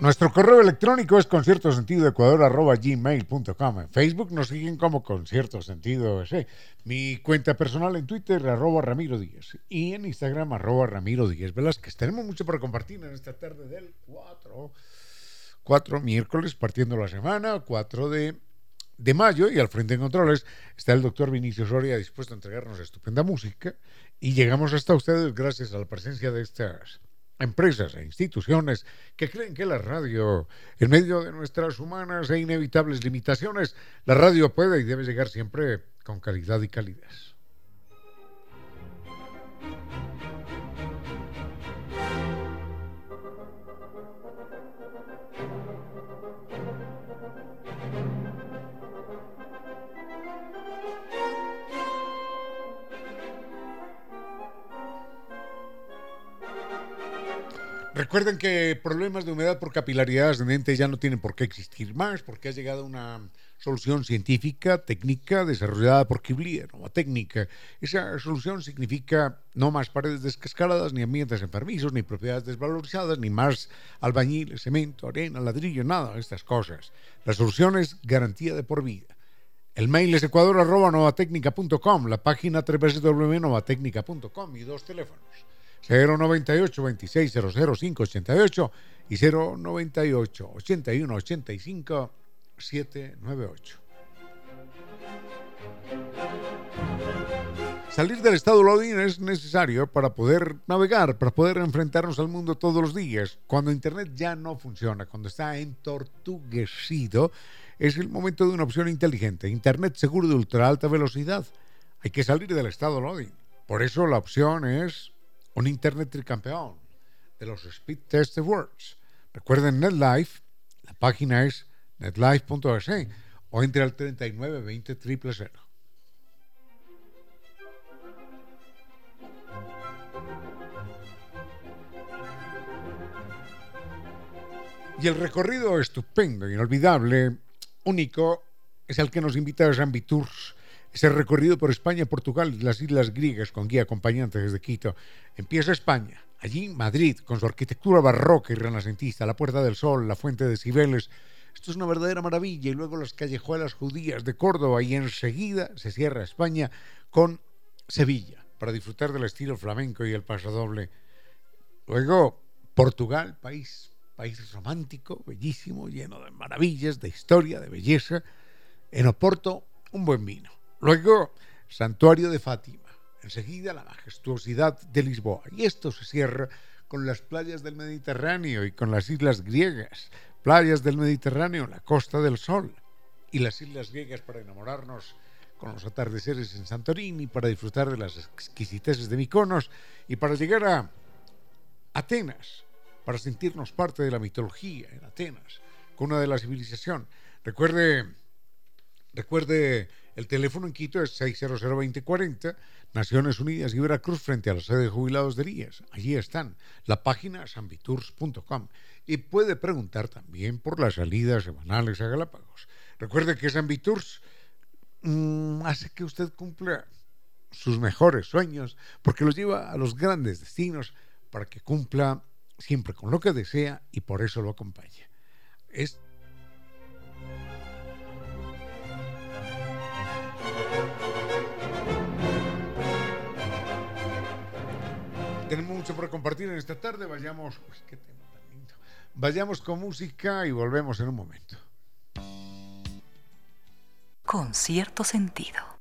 Nuestro correo electrónico es conciertosentidoecuador.gmail.com. En Facebook nos siguen como Concierto Sentido Mi cuenta personal en Twitter, arroba Ramiro Díaz. Y en Instagram, arroba Ramiro Díaz Velázquez. Tenemos mucho para compartir en esta tarde del 4, 4 miércoles, partiendo la semana, 4 de, de mayo. Y al frente de controles está el doctor Vinicio Soria dispuesto a entregarnos estupenda música. Y llegamos hasta ustedes gracias a la presencia de estas empresas e instituciones que creen que la radio, en medio de nuestras humanas e inevitables limitaciones, la radio puede y debe llegar siempre con calidad y calidez. Recuerden que problemas de humedad por capilaridad ascendente ya no tienen por qué existir más, porque ha llegado una solución científica, técnica, desarrollada por Kibli, nueva técnica. Esa solución significa no más paredes descascaradas, ni ambientes enfermizos, ni propiedades desvalorizadas, ni más albañil, cemento, arena, ladrillo, nada de estas cosas. La solución es garantía de por vida. El mail es ecuador.novatecnica.com, la página www.novatecnica.com y dos teléfonos. 098 26 588 y 098 81 85 798. Salir del estado loading es necesario para poder navegar, para poder enfrentarnos al mundo todos los días. Cuando Internet ya no funciona, cuando está entortuguecido, es el momento de una opción inteligente. Internet seguro de ultra alta velocidad. Hay que salir del estado loading. Por eso la opción es un Internet tricampeón de los Speed Test Awards. Recuerden NetLife, la página es netlife.es o entre al 3920 000. Y el recorrido estupendo, inolvidable, único, es el que nos invita a Zambi Tours ese recorrido por España, Portugal y las islas griegas con guía acompañante desde Quito. Empieza España, allí Madrid, con su arquitectura barroca y renacentista, la Puerta del Sol, la Fuente de Cibeles. Esto es una verdadera maravilla. Y luego las callejuelas judías de Córdoba y enseguida se cierra España con Sevilla, para disfrutar del estilo flamenco y el pasodoble. Luego Portugal, país, país romántico, bellísimo, lleno de maravillas, de historia, de belleza. En Oporto, un buen vino. Luego, Santuario de Fátima. Enseguida, la majestuosidad de Lisboa. Y esto se cierra con las playas del Mediterráneo y con las islas griegas. Playas del Mediterráneo, la Costa del Sol. Y las islas griegas para enamorarnos con los atardeceres en Santorini, para disfrutar de las exquisiteces de Mykonos y para llegar a Atenas, para sentirnos parte de la mitología en Atenas, con una de la civilización. Recuerde Recuerde, el teléfono en Quito es 600-2040, Naciones Unidas y Veracruz frente a la sede de jubilados de Rías. Allí están. La página sambitours.com. Y puede preguntar también por las salidas semanales a Galápagos. Recuerde que Sambitours mmm, hace que usted cumpla sus mejores sueños porque los lleva a los grandes destinos para que cumpla siempre con lo que desea y por eso lo acompaña. Tenemos mucho por compartir en esta tarde. Vayamos. qué tema tan lindo. Vayamos con música y volvemos en un momento. Con cierto sentido.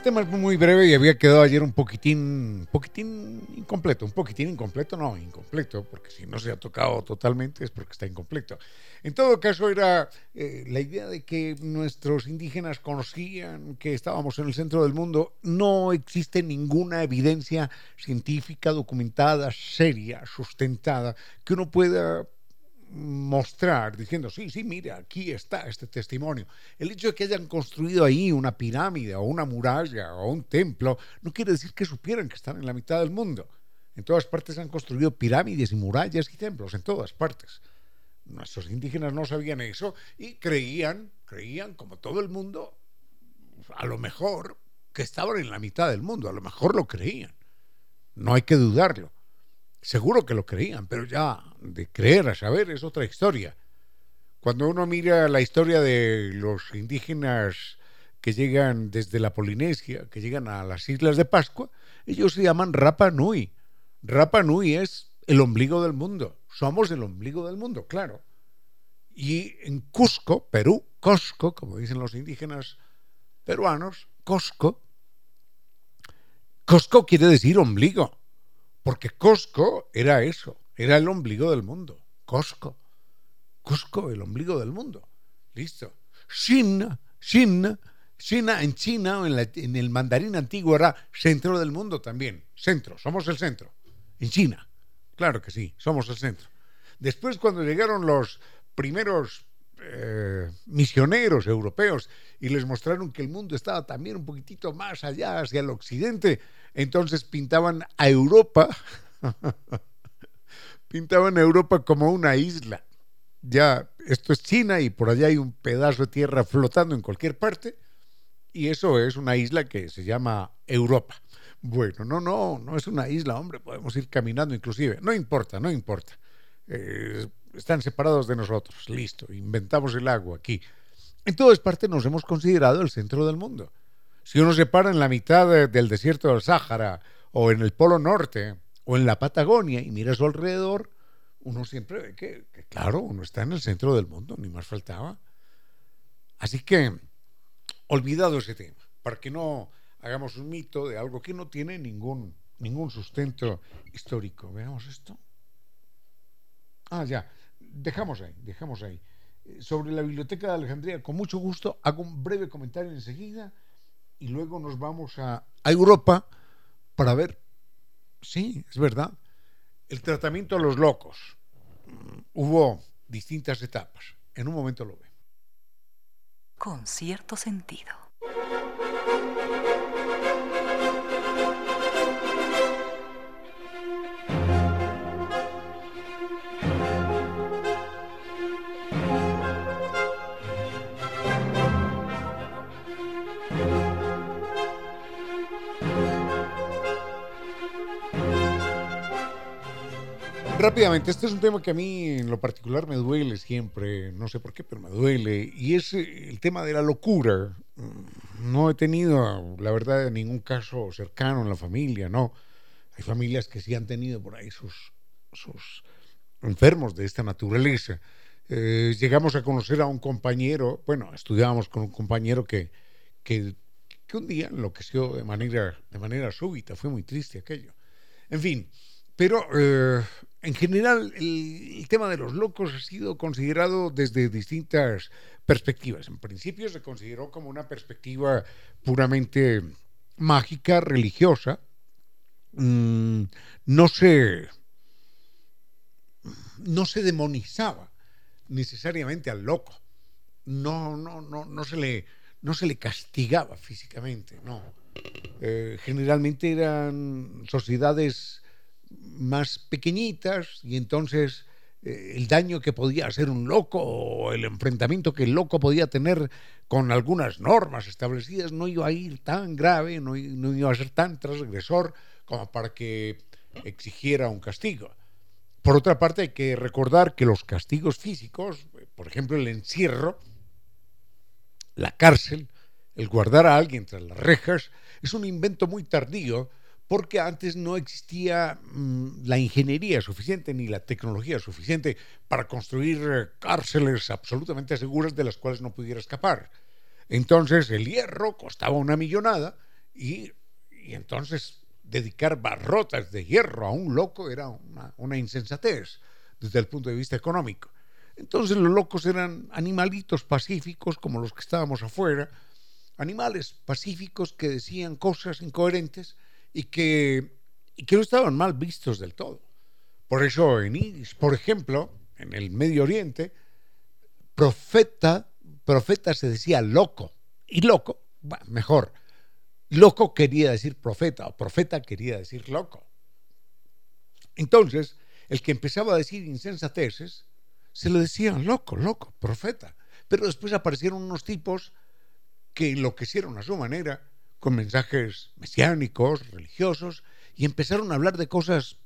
Este tema es muy breve y había quedado ayer un poquitín, poquitín incompleto, un poquitín incompleto, no, incompleto, porque si no se ha tocado totalmente es porque está incompleto. En todo caso era eh, la idea de que nuestros indígenas conocían que estábamos en el centro del mundo. No existe ninguna evidencia científica documentada, seria, sustentada, que uno pueda mostrar diciendo, sí, sí, mira, aquí está este testimonio. El hecho de que hayan construido ahí una pirámide o una muralla o un templo no quiere decir que supieran que están en la mitad del mundo. En todas partes han construido pirámides y murallas y templos, en todas partes. Nuestros indígenas no sabían eso y creían, creían como todo el mundo, a lo mejor que estaban en la mitad del mundo, a lo mejor lo creían. No hay que dudarlo. Seguro que lo creían, pero ya de creer a saber es otra historia. Cuando uno mira la historia de los indígenas que llegan desde la Polinesia, que llegan a las Islas de Pascua, ellos se llaman Rapa Nui. Rapa Nui es el ombligo del mundo. Somos el ombligo del mundo, claro. Y en Cusco, Perú, Cosco, como dicen los indígenas peruanos, Cosco, Cosco quiere decir ombligo. Porque Cusco era eso, era el ombligo del mundo. Cusco. Cusco, el ombligo del mundo. Listo. China, China, China en China en, en, el mandarín antiguo era centro del mundo también. Centro, somos el centro. En China. Claro que sí, somos el centro. Después cuando llegaron los primeros eh, misioneros europeos y les mostraron que el mundo estaba también un poquitito más allá, hacia el occidente, entonces pintaban a Europa, pintaban a Europa como una isla. Ya, esto es China y por allá hay un pedazo de tierra flotando en cualquier parte y eso es una isla que se llama Europa. Bueno, no, no, no es una isla, hombre, podemos ir caminando inclusive. No importa, no importa. Eh, están separados de nosotros, listo, inventamos el agua aquí. En todas partes nos hemos considerado el centro del mundo. Si uno se para en la mitad del desierto del Sáhara, o en el Polo Norte, o en la Patagonia y mira a su alrededor, uno siempre ve que, que, claro, uno está en el centro del mundo, ni más faltaba. Así que, olvidado ese tema, para que no hagamos un mito de algo que no tiene ningún, ningún sustento histórico. Veamos esto. Ah, ya dejamos ahí, dejamos ahí. Sobre la Biblioteca de Alejandría, con mucho gusto, hago un breve comentario enseguida y luego nos vamos a, a Europa para ver, sí, es verdad, el tratamiento a los locos. Hubo distintas etapas. En un momento lo ve. Con cierto sentido. Rápidamente, este es un tema que a mí en lo particular me duele siempre, no sé por qué, pero me duele, y es eh, el tema de la locura. Mm, no he tenido, la verdad, ningún caso cercano en la familia, no. Hay familias que sí han tenido por ahí sus, sus enfermos de esta naturaleza. Eh, llegamos a conocer a un compañero, bueno, estudiábamos con un compañero que, que, un día enloqueció de manera, de manera súbita, fue muy triste aquello. En fin, Pero eh, en general el, tema de los locos ha sido considerado desde distintas perspectivas. En principio se consideró como una perspectiva puramente mágica, religiosa. Mm, no se no se demonizaba necesariamente al loco. No, no, no, no se le no se le castigaba físicamente, no. Eh, generalmente eran sociedades más pequeñitas y entonces eh, el daño que podía hacer un loco o el enfrentamiento que el loco podía tener con algunas normas establecidas no iba a ir tan grave, no, no iba a ser tan transgresor como para que exigiera un castigo. Por otra parte, hay que recordar que los castigos físicos, por ejemplo el encierro, la cárcel, el guardar a alguien tras las rejas, es un invento muy tardío porque antes no existía mm, la ingeniería suficiente ni la tecnología suficiente para construir eh, cárceles absolutamente seguras de las cuales no pudiera escapar. Entonces el hierro costaba una millonada y, entonces dedicar barrotas de hierro a un loco era una, una insensatez desde el punto de vista económico. Entonces los locos eran animalitos pacíficos como los que estábamos afuera, animales pacíficos que decían cosas incoherentes y que, que no estaban mal vistos del todo. Por eso en Iris, por ejemplo, en el Medio Oriente, profeta, profeta se decía loco, y loco, mejor, loco quería decir profeta, o profeta quería decir loco. Entonces, el que empezaba a decir insensateces, se le decían loco, loco, profeta. Pero después aparecieron unos tipos que enloquecieron a su manera con mensajes mesiánicos, religiosos, y empezaron a hablar de cosas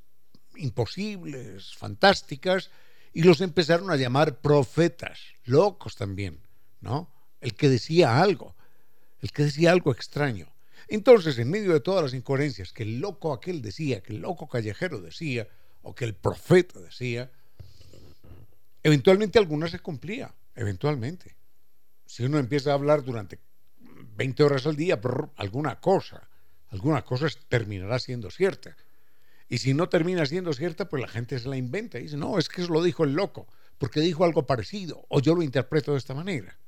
imposibles, fantásticas, y los empezaron a llamar profetas, locos también, ¿no? El que decía algo, el que decía algo extraño. Entonces, en medio de todas las incoherencias que el loco aquel decía, que el loco callejero decía, o que el profeta decía, eventualmente alguna se cumplía, eventualmente. Si uno empieza a hablar durante 20 horas al día, por alguna cosa, alguna cosa terminará siendo cierta. Y si no termina siendo cierta, pues la gente se la inventa y dice, no, es que eso lo dijo el loco, porque dijo algo parecido, o yo lo interpreto de esta manera.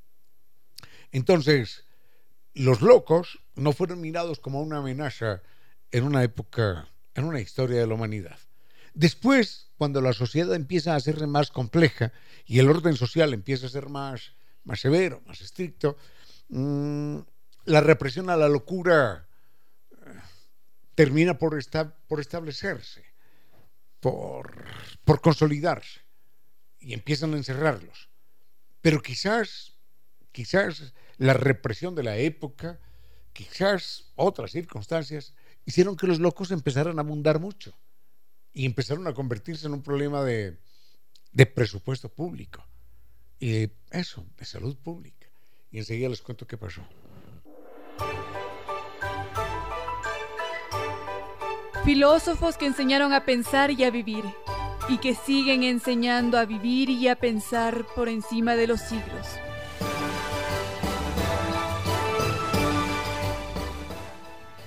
Entonces, los locos no fueron mirados como una amenaza en una época, en una historia de la humanidad. Después, cuando la sociedad empieza a ser más compleja y el orden social empieza a ser más, más severo, más estricto, mmm, la represión a la locura eh, termina por, por establecerse, por, consolidarse, y empiezan a encerrarlos. Pero quizás, quizás la represión de la época, quizás otras circunstancias, hicieron que los locos empezaran a abundar mucho y empezaron a convertirse en un problema de, presupuesto público y eso, de salud pública. Y enseguida les cuento qué pasó. Filósofos que enseñaron a pensar y a vivir, y que siguen enseñando a vivir y a pensar por encima de los siglos.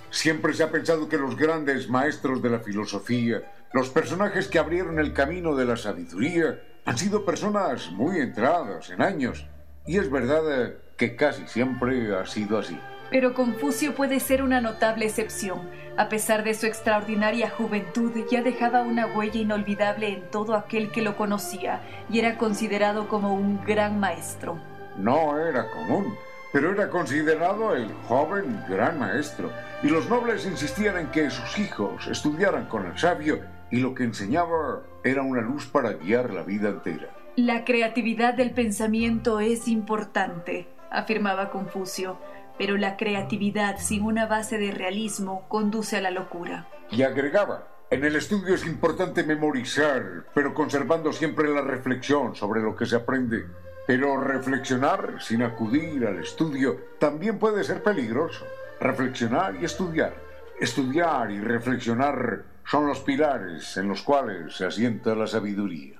Siempre se ha pensado que los grandes maestros de la filosofía, los personajes que abrieron el camino de la sabiduría, han sido personas muy entradas en años. Y es verdad que casi siempre ha sido así. Pero Confucio puede ser una notable excepción. A pesar de su extraordinaria juventud, ya dejaba una huella inolvidable en todo aquel que lo conocía y era considerado como un gran maestro. No era común, pero era considerado el joven gran maestro. Y los nobles insistían en que sus hijos estudiaran con el sabio y lo que enseñaba era una luz para guiar la vida entera. La creatividad del pensamiento es importante, afirmaba Confucio pero la creatividad sin una base de realismo conduce a la locura. Y agregaba, en el estudio es importante memorizar, pero conservando siempre la reflexión sobre lo que se aprende. Pero reflexionar sin acudir al estudio también puede ser peligroso. Reflexionar y estudiar. Estudiar y reflexionar son los pilares en los cuales se asienta la sabiduría.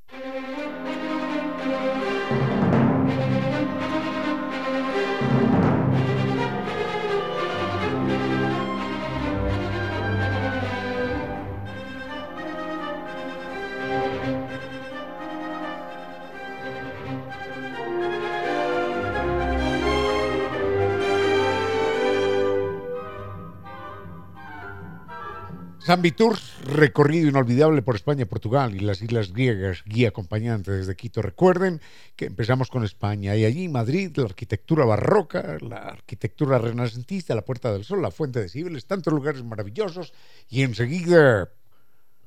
San recorrido inolvidable por España, Portugal y las islas griegas, guía acompañante desde Quito. Recuerden que empezamos con España y allí Madrid, la arquitectura barroca, la arquitectura renacentista, la Puerta del Sol, la Fuente de Cibeles, tantos lugares maravillosos y enseguida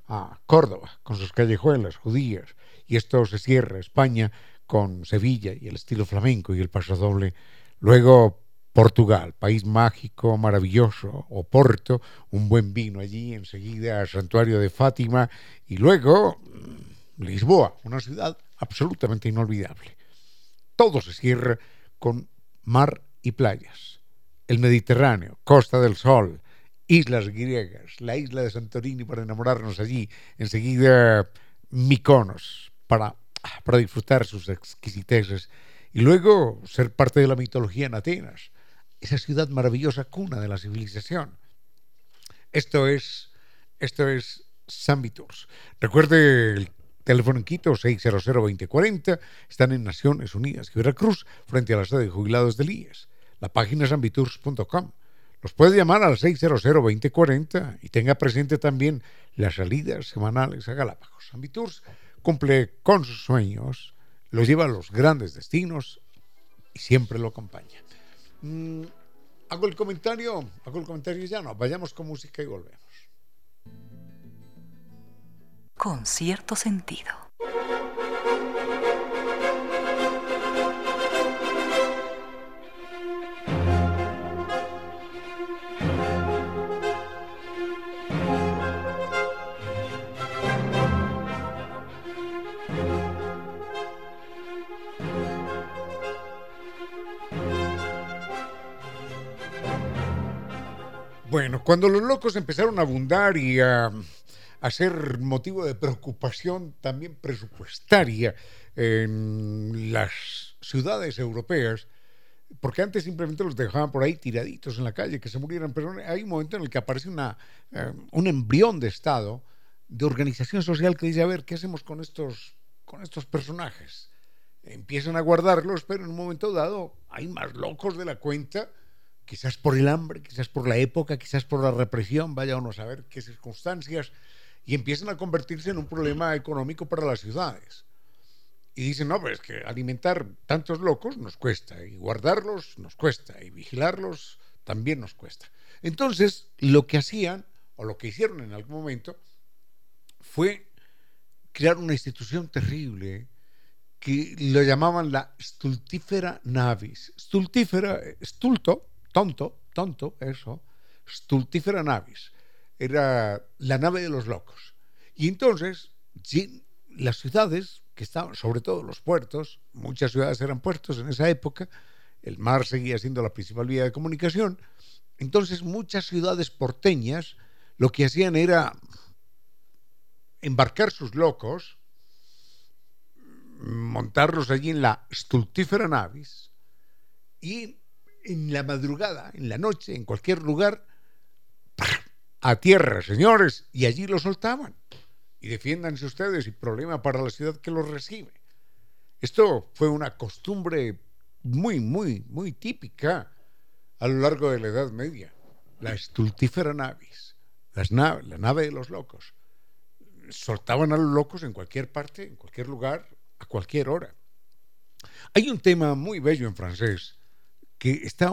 a Córdoba con sus callejuelas judías y esto se cierra España con Sevilla y el estilo flamenco y el paso doble. Luego Portugal, país mágico, maravilloso, Oporto, un buen vino allí, enseguida Santuario de Fátima y luego mm, Lisboa, una ciudad absolutamente inolvidable. Todo se cierra con mar y playas. El Mediterráneo, Costa del Sol, islas griegas, la isla de Santorini para enamorarnos allí, enseguida Miconos para, para disfrutar sus exquisiteces y luego ser parte de la mitología en Atenas esa ciudad maravillosa, cuna de la civilización. Esto es, esto es San Viturs. Recuerde el teléfono en Quito, 600-2040. Están en Naciones Unidas y Veracruz, frente a la sede de jubilados del IES. La página sanviturs.com. Los puede llamar al 600-2040 y tenga presente también las salidas semanales a Galápagos. San Viturs cumple con sus sueños, los lleva a los grandes destinos y siempre lo acompaña. Mm, hago el comentario, hago el comentario ya no, vayamos con música y volvemos. Con cierto sentido. Cuando los locos empezaron a abundar y a, ser motivo de preocupación también presupuestaria en las ciudades europeas, porque antes simplemente los dejaban por ahí tiraditos en la calle, que se murieran, pero hay un momento en el que aparece una, eh, un embrión de Estado, de organización social que dice, a ver, ¿qué hacemos con estos, con estos personajes? Empiezan a guardarlos, pero en un momento dado hay más locos de la cuenta quizás por el hambre, quizás por la época, quizás por la represión, vaya uno a saber qué circunstancias, y empiezan a convertirse en un problema económico para las ciudades. Y dicen, no, pues que alimentar tantos locos nos cuesta, y guardarlos nos cuesta, y vigilarlos también nos cuesta. Entonces, lo que hacían, o lo que hicieron en algún momento, fue crear una institución terrible que lo llamaban la stultífera navis. Stultífera, stulto, tonto, tonto, eso, Stultifera Navis, era la nave de los locos. Y entonces, las ciudades, que estaban, sobre todo los puertos, muchas ciudades eran puertos en esa época, el mar seguía siendo la principal vía de comunicación, entonces muchas ciudades porteñas lo que hacían era embarcar sus locos, montarlos allí en la Stultifera Navis y en la madrugada, en la noche, en cualquier lugar, a tierra, señores, y allí lo soltaban. Y defiéndanse ustedes y problema para la ciudad que los recibe. Esto fue una costumbre muy, muy, muy típica a lo largo de la Edad Media. La estultífera navis, la nave de los locos. Soltaban a los locos en cualquier parte, en cualquier lugar, a cualquier hora. Hay un tema muy bello en francés que está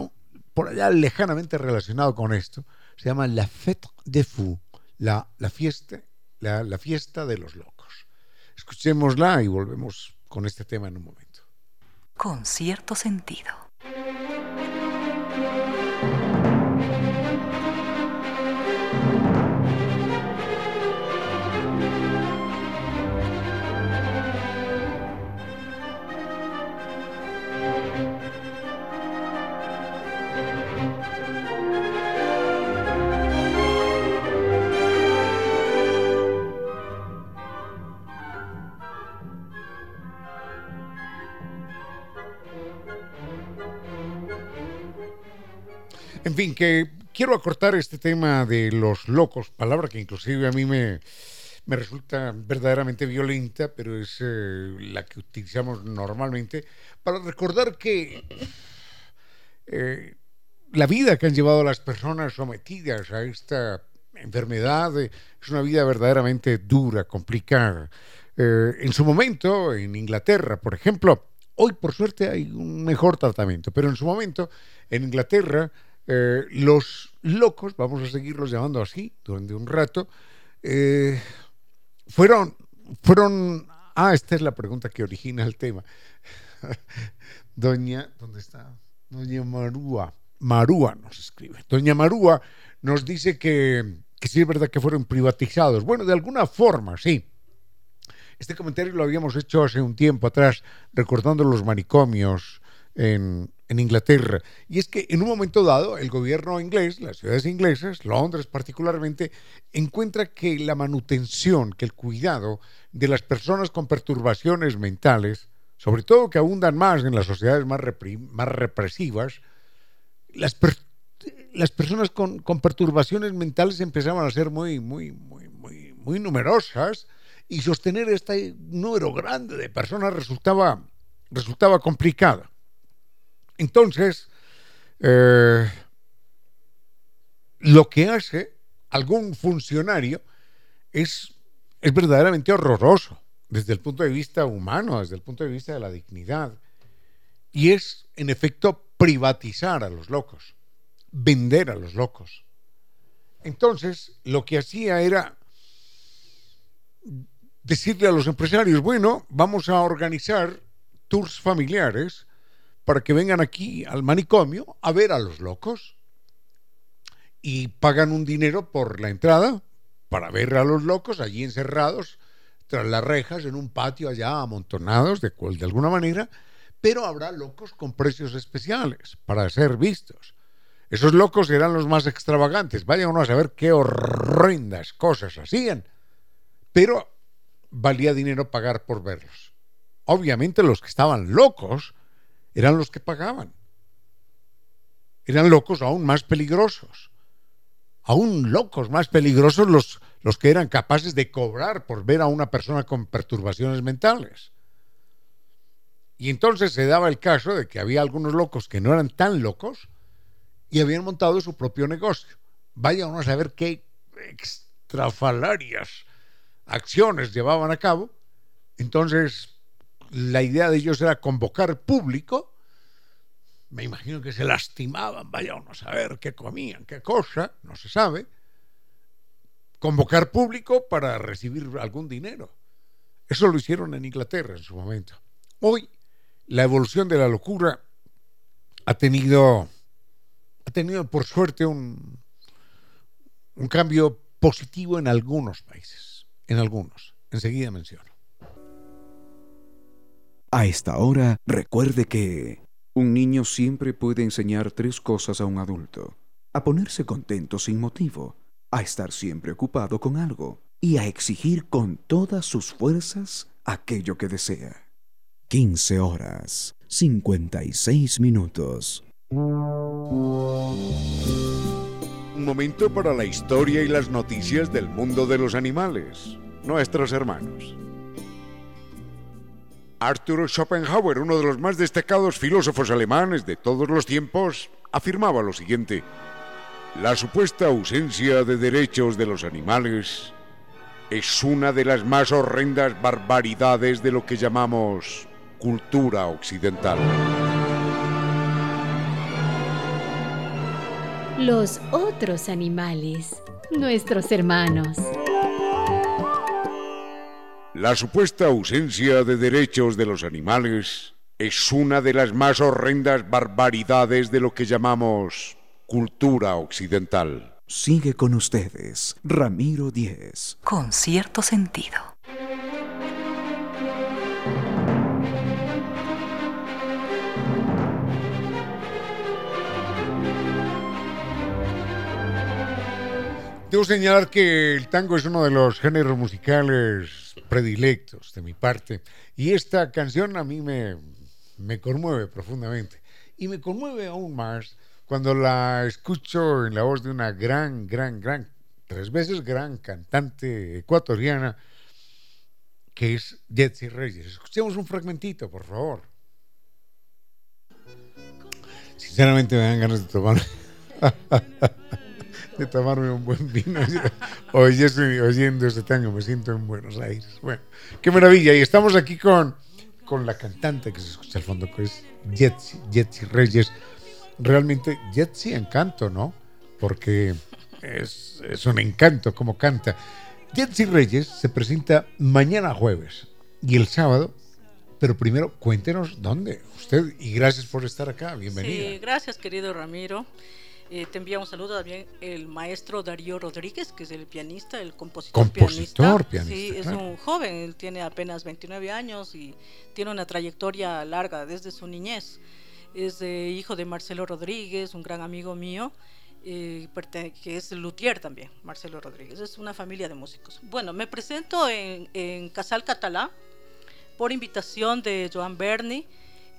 por allá lejanamente relacionado con esto, se llama la Fête des Fous, la, la, fiesta, la, la fiesta de los locos. Escuchémosla y volvemos con este tema en un momento. Con cierto sentido. En fin, que quiero acortar este tema de los locos, palabra que inclusive a mí me, me resulta verdaderamente violenta, pero es eh, la que utilizamos normalmente, para recordar que eh, la vida que han llevado las personas sometidas a esta enfermedad eh, es una vida verdaderamente dura, complicada. en su momento, en Inglaterra, por ejemplo, hoy por suerte hay un mejor tratamiento, pero en su momento, en Inglaterra, los locos, vamos a seguirlos llamando así durante un rato, fueron, fueron, ah, esta es la pregunta que origina el tema. Doña, ¿dónde está? Doña Marúa, Marúa nos escribe. Doña Marúa nos dice que, que sí es verdad que fueron privatizados. Bueno, de alguna forma, sí. Este comentario lo habíamos hecho hace un tiempo atrás, recordando los manicomios en, en Inglaterra. Y es que en un momento dado el gobierno inglés, las ciudades inglesas, Londres particularmente, encuentra que la manutención, que el cuidado de las personas con perturbaciones mentales, sobre todo que abundan más en las sociedades más, más represivas, las, las personas con, con, perturbaciones mentales empezaban a ser muy, muy, muy, muy, muy numerosas y sostener este número grande de personas resultaba, resultaba complicado. Entonces, eh, lo que hace algún funcionario es, es verdaderamente horroroso desde el punto de vista humano, desde el punto de vista de la dignidad. Y es, en efecto, privatizar a los locos, vender a los locos. Entonces, lo que hacía era decirle a los empresarios, bueno, vamos a organizar tours familiares para que vengan aquí al manicomio a ver a los locos. Y pagan un dinero por la entrada para ver a los locos allí encerrados tras las rejas en un patio allá amontonados de, de alguna manera, pero habrá locos con precios especiales para ser vistos. Esos locos eran los más extravagantes. Vaya uno a saber qué horrendas cosas hacían. Pero valía dinero pagar por verlos. Obviamente los que estaban locos eran los que pagaban. Eran locos aún más peligrosos. Aún locos más peligrosos los, los que eran capaces de cobrar por ver a una persona con perturbaciones mentales. Y entonces se daba el caso de que había algunos locos que no eran tan locos y habían montado su propio negocio. Vaya uno a saber qué extrafalarias acciones llevaban a cabo. Entonces la idea de ellos era convocar público. Me imagino que se lastimaban, vaya uno a saber qué comían, qué cosa, no se sabe. Convocar público para recibir algún dinero. Eso lo hicieron en Inglaterra en su momento. Hoy la evolución de la locura ha tenido, ha tenido por suerte un, un cambio positivo en algunos países, en algunos. Enseguida menciono. A esta hora, recuerde que un niño siempre puede enseñar tres cosas a un adulto. A ponerse contento sin motivo, a estar siempre ocupado con algo y a exigir con todas sus fuerzas aquello que desea. 15 horas, 56 minutos. Un momento para la historia y las noticias del mundo de los animales, nuestros hermanos. Arthur Schopenhauer, uno de los más destacados filósofos alemanes de todos los tiempos, afirmaba lo siguiente. La supuesta ausencia de derechos de los animales es una de las más horrendas barbaridades de lo que llamamos cultura occidental. Los otros animales, nuestros hermanos. La supuesta ausencia de derechos de los animales es una de las más horrendas barbaridades de lo que llamamos cultura occidental. Sigue con ustedes, Ramiro Díez. Con cierto sentido. Debo señalar que el tango es uno de los géneros musicales predilectos de mi parte y esta canción a mí me, me conmueve profundamente y me conmueve aún más cuando la escucho en la voz de una gran, gran, gran, tres veces gran cantante ecuatoriana, que es Jetsi Reyes. Escuchemos un fragmentito, por favor. Sinceramente me dan ganas de tomar de tomarme un buen vino. Hoy estoy oyendo este tango, me siento en Buenos Aires. Bueno, qué maravilla. Y estamos aquí con, con la cantante que se escucha al fondo, que es Jetsi, Jetsi Reyes. Realmente Jetsi encanto, ¿no? Porque es, es un encanto como canta. Jetsi Reyes se presenta mañana jueves y el sábado pero primero cuéntenos dónde usted y gracias por estar acá. Bienvenida. Sí, gracias querido Ramiro. Eh, te envía un saludo también el maestro Darío Rodríguez, que es el pianista, el compositor, compositor pianista. sí, es un joven, él tiene apenas 29 años y tiene una trayectoria larga desde su niñez. Es hijo de Marcelo Rodríguez, un gran amigo mío. Eh, que es luthier también, Marcelo Rodríguez. Es una familia de músicos. Bueno, me presento en, en Casal Catalá por invitación de Joan Berni,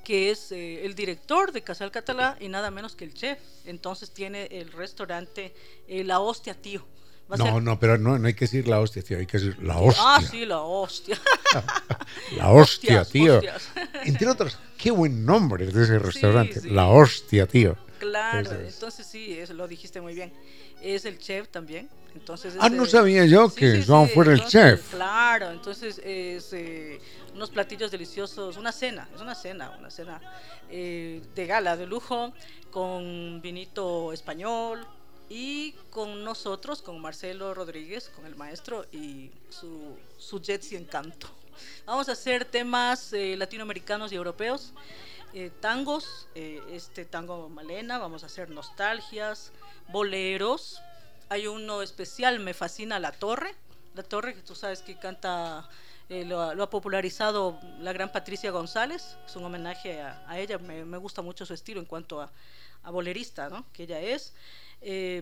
que es eh, el director de Casal Catalá y nada menos que el chef. Entonces tiene el restaurante eh, La Hostia Tío. no, no, pero no, no hay que decir la hostia, tío, hay que decir la hostia. Ah, sí, la hostia. la hostia, tío. Entre otros, qué buen nombre de ese restaurante. La hostia, tío. Claro, entonces sí, eso lo dijiste muy bien. Es el chef también. Entonces ah, no sabía yo que Juan fuera el chef. Claro, entonces es eh, unos platillos deliciosos, una cena, es una cena, una cena eh, de gala, de lujo, con vinito español y con nosotros, con Marcelo Rodríguez, con el maestro y su, su Jetsi Encanto. Vamos a hacer temas eh, latinoamericanos y europeos. Eh, tangos, este tango Malena, vamos a hacer nostalgias, boleros. Hay uno especial, me fascina La Torre. La Torre, que tú sabes que canta, eh, lo, ha popularizado la gran Patricia González. Es un homenaje a, ella. Me, gusta mucho su estilo en cuanto a, a bolerista, ¿no? que ella es.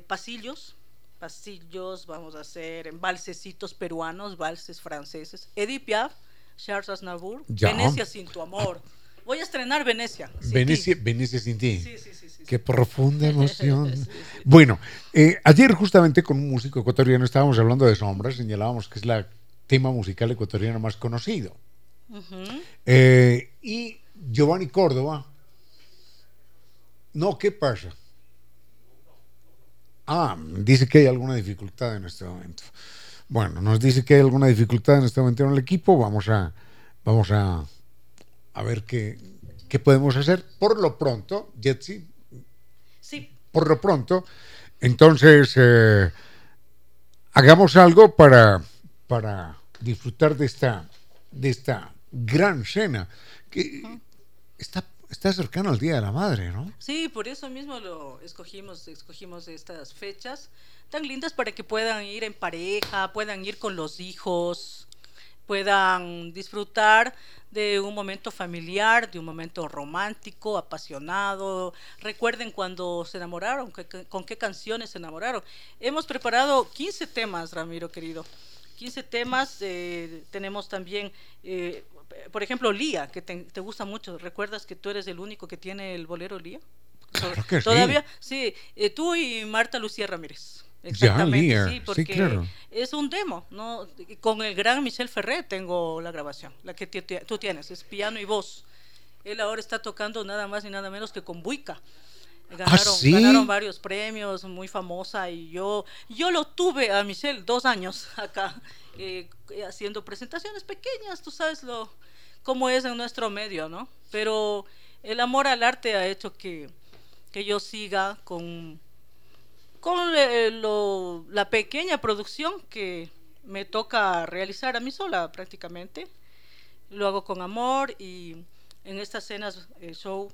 pasillos, pasillos, vamos a hacer en valsecitos peruanos, valses franceses. Edith Piaf, Charles Aznavour, Venecia sin tu amor. Voy a estrenar Venecia. Venecia, Venecia sin ti. Sí, sí, sí, Qué profunda emoción. bueno, eh, ayer justamente con un músico ecuatoriano estábamos hablando de Sombras, señalábamos que es la tema musical ecuatoriano más conocido. Eh, y Giovanni Córdoba. No, ¿qué pasa? Ah, dice que hay alguna dificultad en este momento. Bueno, nos dice que hay alguna dificultad en este momento en el equipo. Vamos a, vamos a a ver qué, qué podemos hacer. Por lo pronto, Jetsi. Sí. Por lo pronto, entonces, eh, hagamos algo para, para disfrutar de esta, de esta gran cena que está, está cercano al Día de la Madre, ¿no? Sí, por eso mismo lo escogimos, escogimos estas fechas tan lindas para que puedan ir en pareja, puedan ir con los hijos, puedan disfrutar de un momento familiar, de un momento romántico, apasionado. Recuerden cuando se enamoraron, con qué canciones se enamoraron. Hemos preparado 15 temas, Ramiro querido. 15 temas. Eh, tenemos también, eh, por ejemplo, Lía, que te, gusta mucho. ¿Recuerdas que tú eres el único que tiene el bolero Lía? Todavía, sí. Eh, tú y Marta Lucía Ramírez. Exactamente, sí, porque es un demo, ¿no? Con el gran Michel Ferré tengo la grabación, la que tú tienes, es piano y voz. Él ahora está tocando nada más ni nada menos que con Buica. Ganaron, ¿Ah, ganaron varios premios, muy famosa, y yo, yo lo tuve a Michel dos años acá, eh, haciendo presentaciones pequeñas, tú sabes lo cómo es en nuestro medio, ¿no? Pero el amor al arte ha hecho que, que yo siga con con la pequeña producción que me toca realizar a mí sola prácticamente. Lo hago con amor y en estas cenas eh, show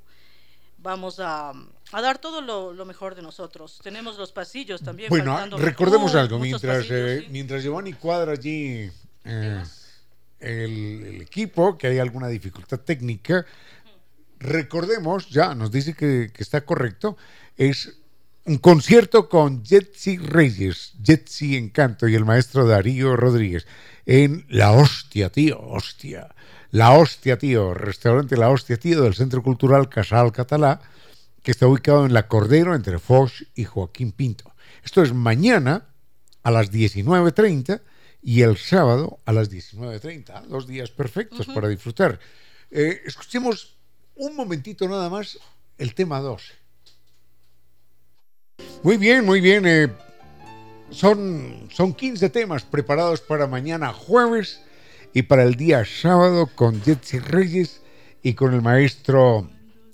vamos a, dar todo lo, mejor de nosotros. Tenemos los pasillos también. Bueno, recordemos algo, mientras, eh, mientras Giovanni cuadra allí eh, el, equipo, que hay alguna dificultad técnica, recordemos, ya nos dice que, que está correcto, es un concierto con Jetsi Reyes, Jetsi Encanto y el maestro Darío Rodríguez en La Hostia, tío, hostia. La Hostia, tío, restaurante La Hostia, tío del Centro Cultural Casal Catalá, que está ubicado en La Cordero entre Foch y Joaquín Pinto. Esto es mañana a las 19.30 y el sábado a las 19.30. Dos días perfectos para disfrutar. Eh, escuchemos un momentito nada más el tema 12. Muy bien, muy bien. Eh, son, son 15 temas preparados para mañana jueves y para el día sábado con Jetsi Reyes y con el maestro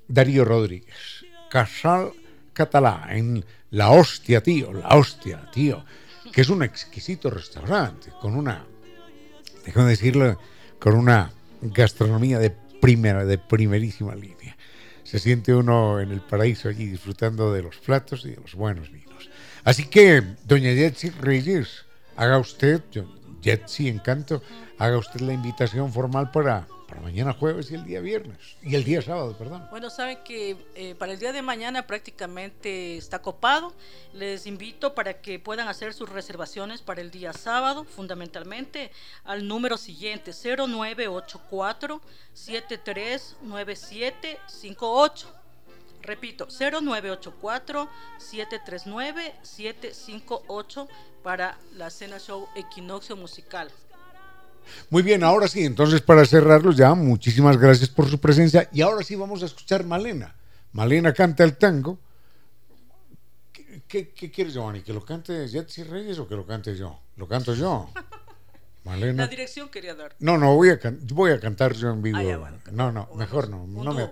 Darío Rodríguez. Casal Catalá en La Hostia, tío, La Hostia, tío, que es un exquisito restaurante con una, déjame decirlo, con una gastronomía de primera, de primerísima línea. Se siente uno en el paraíso allí disfrutando de los platos y de los buenos vinos. Así que, doña Jetsi Reyes, haga usted, Jetsi Encanto, haga usted la invitación formal para, para mañana jueves y el día viernes. Y el día sábado, perdón. Bueno, saben que eh, para el día de mañana prácticamente está copado. Les invito para que puedan hacer sus reservaciones para el día sábado, fundamentalmente al número siguiente, 0984 739758. Repito, 0984-739-758 para la cena show Equinoccio Musical. Muy bien, ahora sí, entonces para cerrarlos ya, muchísimas gracias por su presencia. Y ahora sí vamos a escuchar Malena. Malena canta el tango. ¿Qué, quieres, Giovanni? ¿Que lo cante Jetsi Reyes o que lo cante yo? Lo canto yo. Malena. La dirección quería dar. No, no, voy a, voy a cantar yo en vivo. Ah, no, no, mejor no, no me,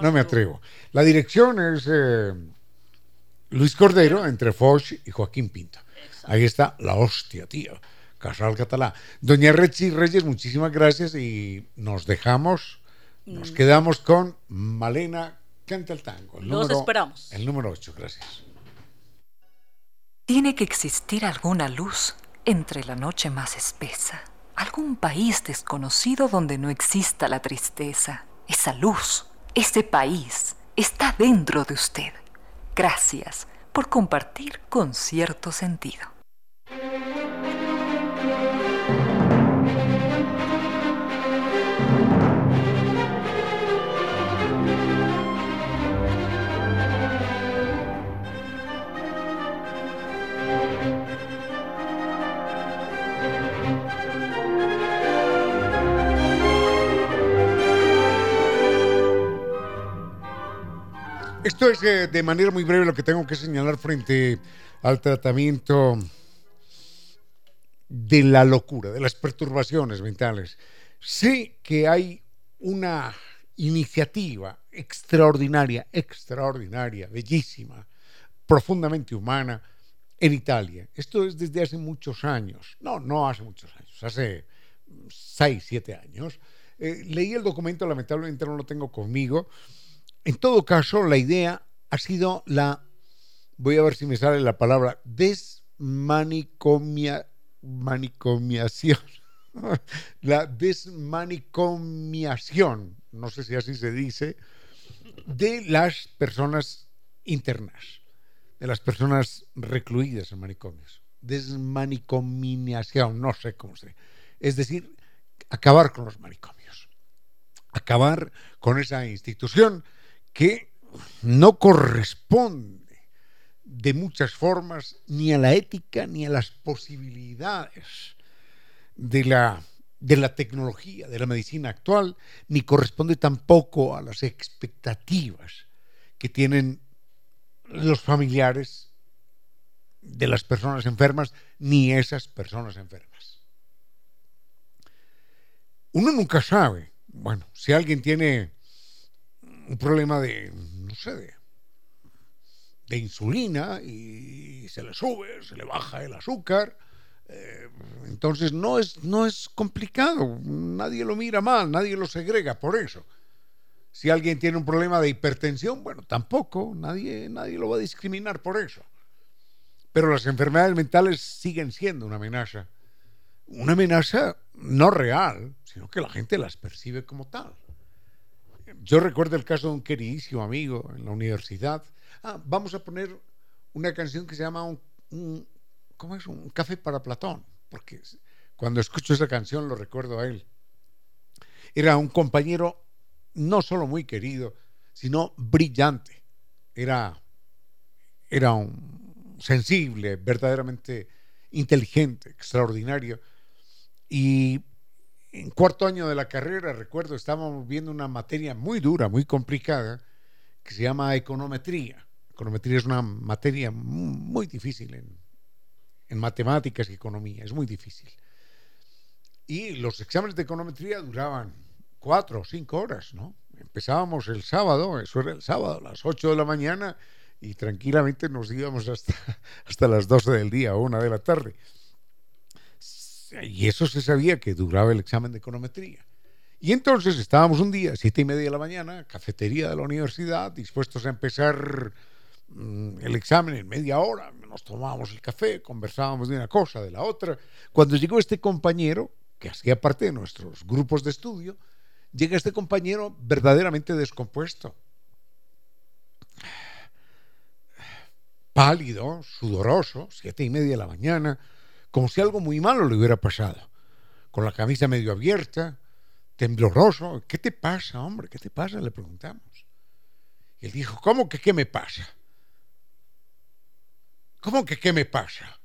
no me, atrevo. La dirección es eh, Luis Cordero entre Foch y Joaquín Pinto. Ahí está la hostia, tío. Casal Catalá. Doña Rechi Reyes, muchísimas gracias y nos dejamos, nos mm. quedamos con Malena Canta el Tango. Nos esperamos. El número 8, gracias. Tiene que existir alguna luz entre la noche más espesa, algún país desconocido donde no exista la tristeza. Esa luz, ese país, está dentro de usted. Gracias por compartir con cierto sentido. Esto es eh, de manera muy breve lo que tengo que señalar frente al tratamiento de la locura, de las perturbaciones mentales. Sé que hay una iniciativa extraordinaria, extraordinaria, bellísima, profundamente humana en Italia. Esto es desde hace muchos años. No, no hace muchos años, hace seis, siete años. Eh, leí el documento, lamentablemente no lo tengo conmigo en todo caso, la idea ha sido la, voy a ver si me sale la palabra, desmanicomiación. la desmanicomiación, no sé si así se dice, de las personas internas, de las personas recluidas en manicomios. Desmanicomiación, no sé cómo se. Es decir, acabar con los manicomios, acabar con esa institución que no corresponde de muchas formas ni a la ética ni a las posibilidades de la, de la tecnología, de la medicina actual, ni corresponde tampoco a las expectativas que tienen los familiares de las personas enfermas, ni esas personas enfermas. Uno nunca sabe, bueno, si alguien tiene un problema de, no sé, de, insulina y se le sube, se le baja el azúcar. Eh, entonces no es, no es complicado, nadie lo mira mal, nadie lo segrega por eso. Si alguien tiene un problema de hipertensión, bueno, tampoco, nadie, nadie lo va a discriminar por eso. Pero las enfermedades mentales siguen siendo una amenaza. Una amenaza no real, sino que la gente las percibe como tal. Yo recuerdo el caso de un queridísimo amigo en la universidad. Ah, vamos a poner una canción que se llama un, ¿cómo es? Un café para Platón, porque cuando escucho esa canción lo recuerdo a él. Era un compañero no solo muy querido, sino brillante, era, era un sensible, verdaderamente inteligente, extraordinario. Y en cuarto año de la carrera, recuerdo, estábamos viendo una materia muy dura, muy complicada, que se llama econometría. Econometría es una materia muy difícil en, matemáticas y economía, es muy difícil. Y los exámenes de econometría duraban cuatro o cinco horas, ¿no? Empezábamos el sábado, eso era el sábado, a las ocho de la mañana, y tranquilamente nos íbamos hasta, hasta las doce del día o una de la tarde. Y eso se sabía que duraba el examen de econometría. Y entonces estábamos un día, siete y media de la mañana, cafetería de la universidad, dispuestos a empezar mm, el examen en media hora. Nos tomábamos el café, conversábamos de una cosa, de la otra. Cuando llegó este compañero, que hacía parte de nuestros grupos de estudio, llega este compañero verdaderamente descompuesto. Pálido, sudoroso, siete y media de la mañana, como si algo muy malo le hubiera pasado. Con la camisa medio abierta, tembloroso. ¿Qué te pasa, hombre? ¿Qué te pasa? Le preguntamos. Él dijo, ¿cómo que qué me pasa? ¿Cómo que qué me pasa?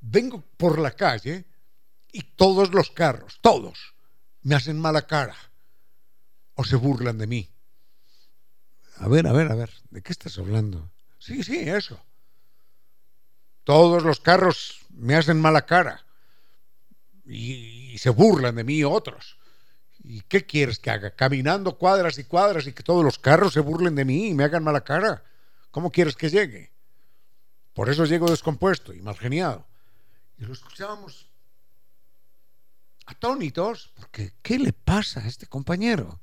Vengo por la calle y todos los carros, todos, me hacen mala cara o se burlan de mí. A ver, a ver, a ver, ¿de qué estás hablando? Sí, sí, eso. Todos los carros me hacen mala cara y, se burlan de mí otros. ¿Y qué quieres que haga? Caminando cuadras y cuadras y que todos los carros se burlen de mí y me hagan mala cara. ¿Cómo quieres que llegue? Por eso llego descompuesto y mal geniado. Y lo escuchábamos atónitos, porque ¿qué le pasa a este compañero?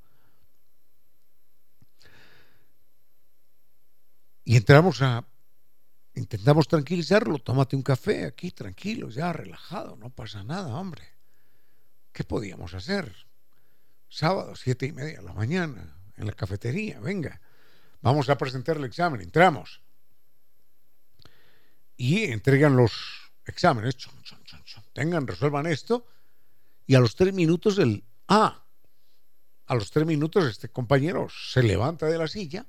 Y entramos a, intentamos tranquilizarlo, tómate un café aquí, tranquilo, ya, relajado, no pasa nada, hombre. ¿Qué podíamos hacer? Sábado, siete y media de la mañana, en la cafetería, venga, vamos a presentar el examen, entramos. Y entregan los exámenes, tengan, resuelvan esto, y a los tres minutos el... Ah, a los tres minutos este compañero se levanta de la silla,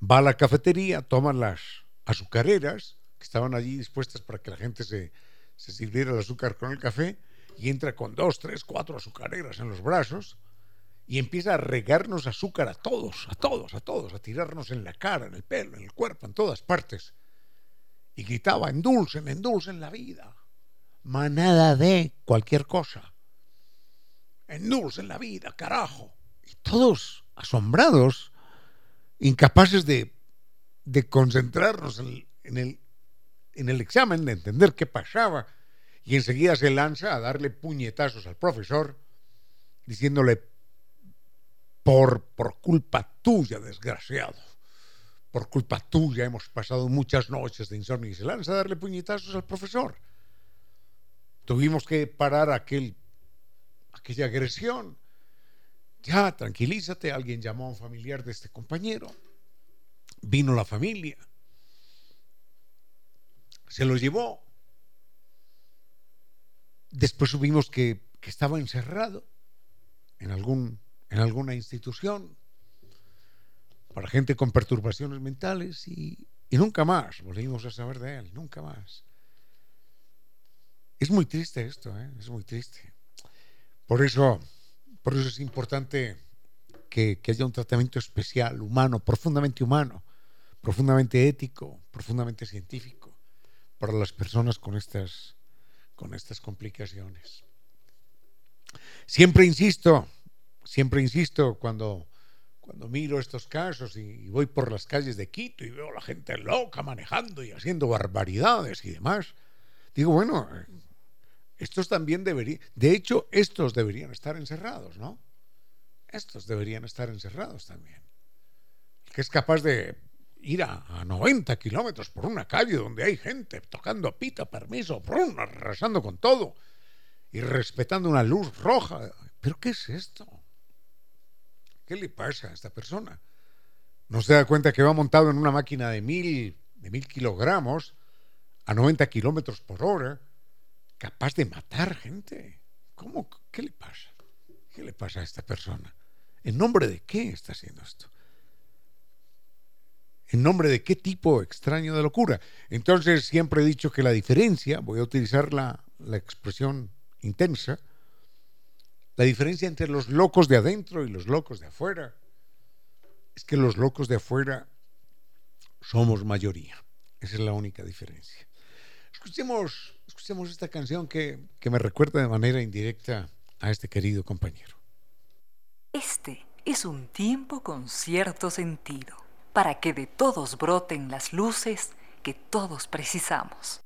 va a la cafetería, toma las azucareras que estaban allí dispuestas para que la gente se, se sirviera el azúcar con el café y entra con dos, tres, cuatro azucareras en los brazos y empieza a regarnos azúcar a todos, a todos, a todos, a tirarnos en la cara, en el pelo, en el cuerpo, en todas partes. Y gritaba, endulcen, endulcen la vida manada de cualquier cosa. Endulcen la vida, carajo. Y todos asombrados, incapaces de, de concentrarnos en, el, en el examen, de entender qué pasaba. Y enseguida se lanza a darle puñetazos al profesor, diciéndole, por, por culpa tuya, desgraciado. Por culpa tuya hemos pasado muchas noches de insomnio. Y se lanza a darle puñetazos al profesor Tuvimos que parar aquel, aquella agresión. Ya, tranquilízate, alguien llamó a un familiar de este compañero. Vino la familia. Se lo llevó. Después supimos que, estaba encerrado en, algún, en alguna institución para gente con perturbaciones mentales y, y nunca más volvimos a saber de él, nunca más. Es muy triste esto, ¿eh? es muy triste. Por eso, por eso es importante que, haya un tratamiento especial, humano, profundamente humano, profundamente ético, profundamente científico para las personas con estas, con estas complicaciones. Siempre insisto, siempre insisto cuando, cuando miro estos casos y voy por las calles de Quito y veo a la gente loca manejando y haciendo barbaridades y demás, digo, bueno, estos también deberían, de hecho, estos deberían estar encerrados, ¿no? Estos deberían estar encerrados también. El que es capaz de ir a, 90 kilómetros por una calle donde hay gente tocando pita, permiso, brum, arrasando con todo y respetando una luz roja. ¿Pero qué es esto? ¿Qué le pasa a esta persona? No se da cuenta que va montado en una máquina de mil, de mil kilogramos a 90 kilómetros por hora capaz de matar gente. ¿Cómo? ¿Qué le pasa? ¿Qué le pasa a esta persona? ¿En nombre de qué está haciendo esto? ¿En nombre de qué tipo extraño de locura? Entonces siempre he dicho que la diferencia, voy a utilizar la, la expresión intensa, la diferencia entre los locos de adentro y los locos de afuera es que los locos de afuera somos mayoría. Esa es la única diferencia. Escuchemos, escuchemos esta canción que, que me recuerda de manera indirecta a este querido compañero. Este es un tiempo con cierto sentido, para que de todos broten las luces que todos precisamos.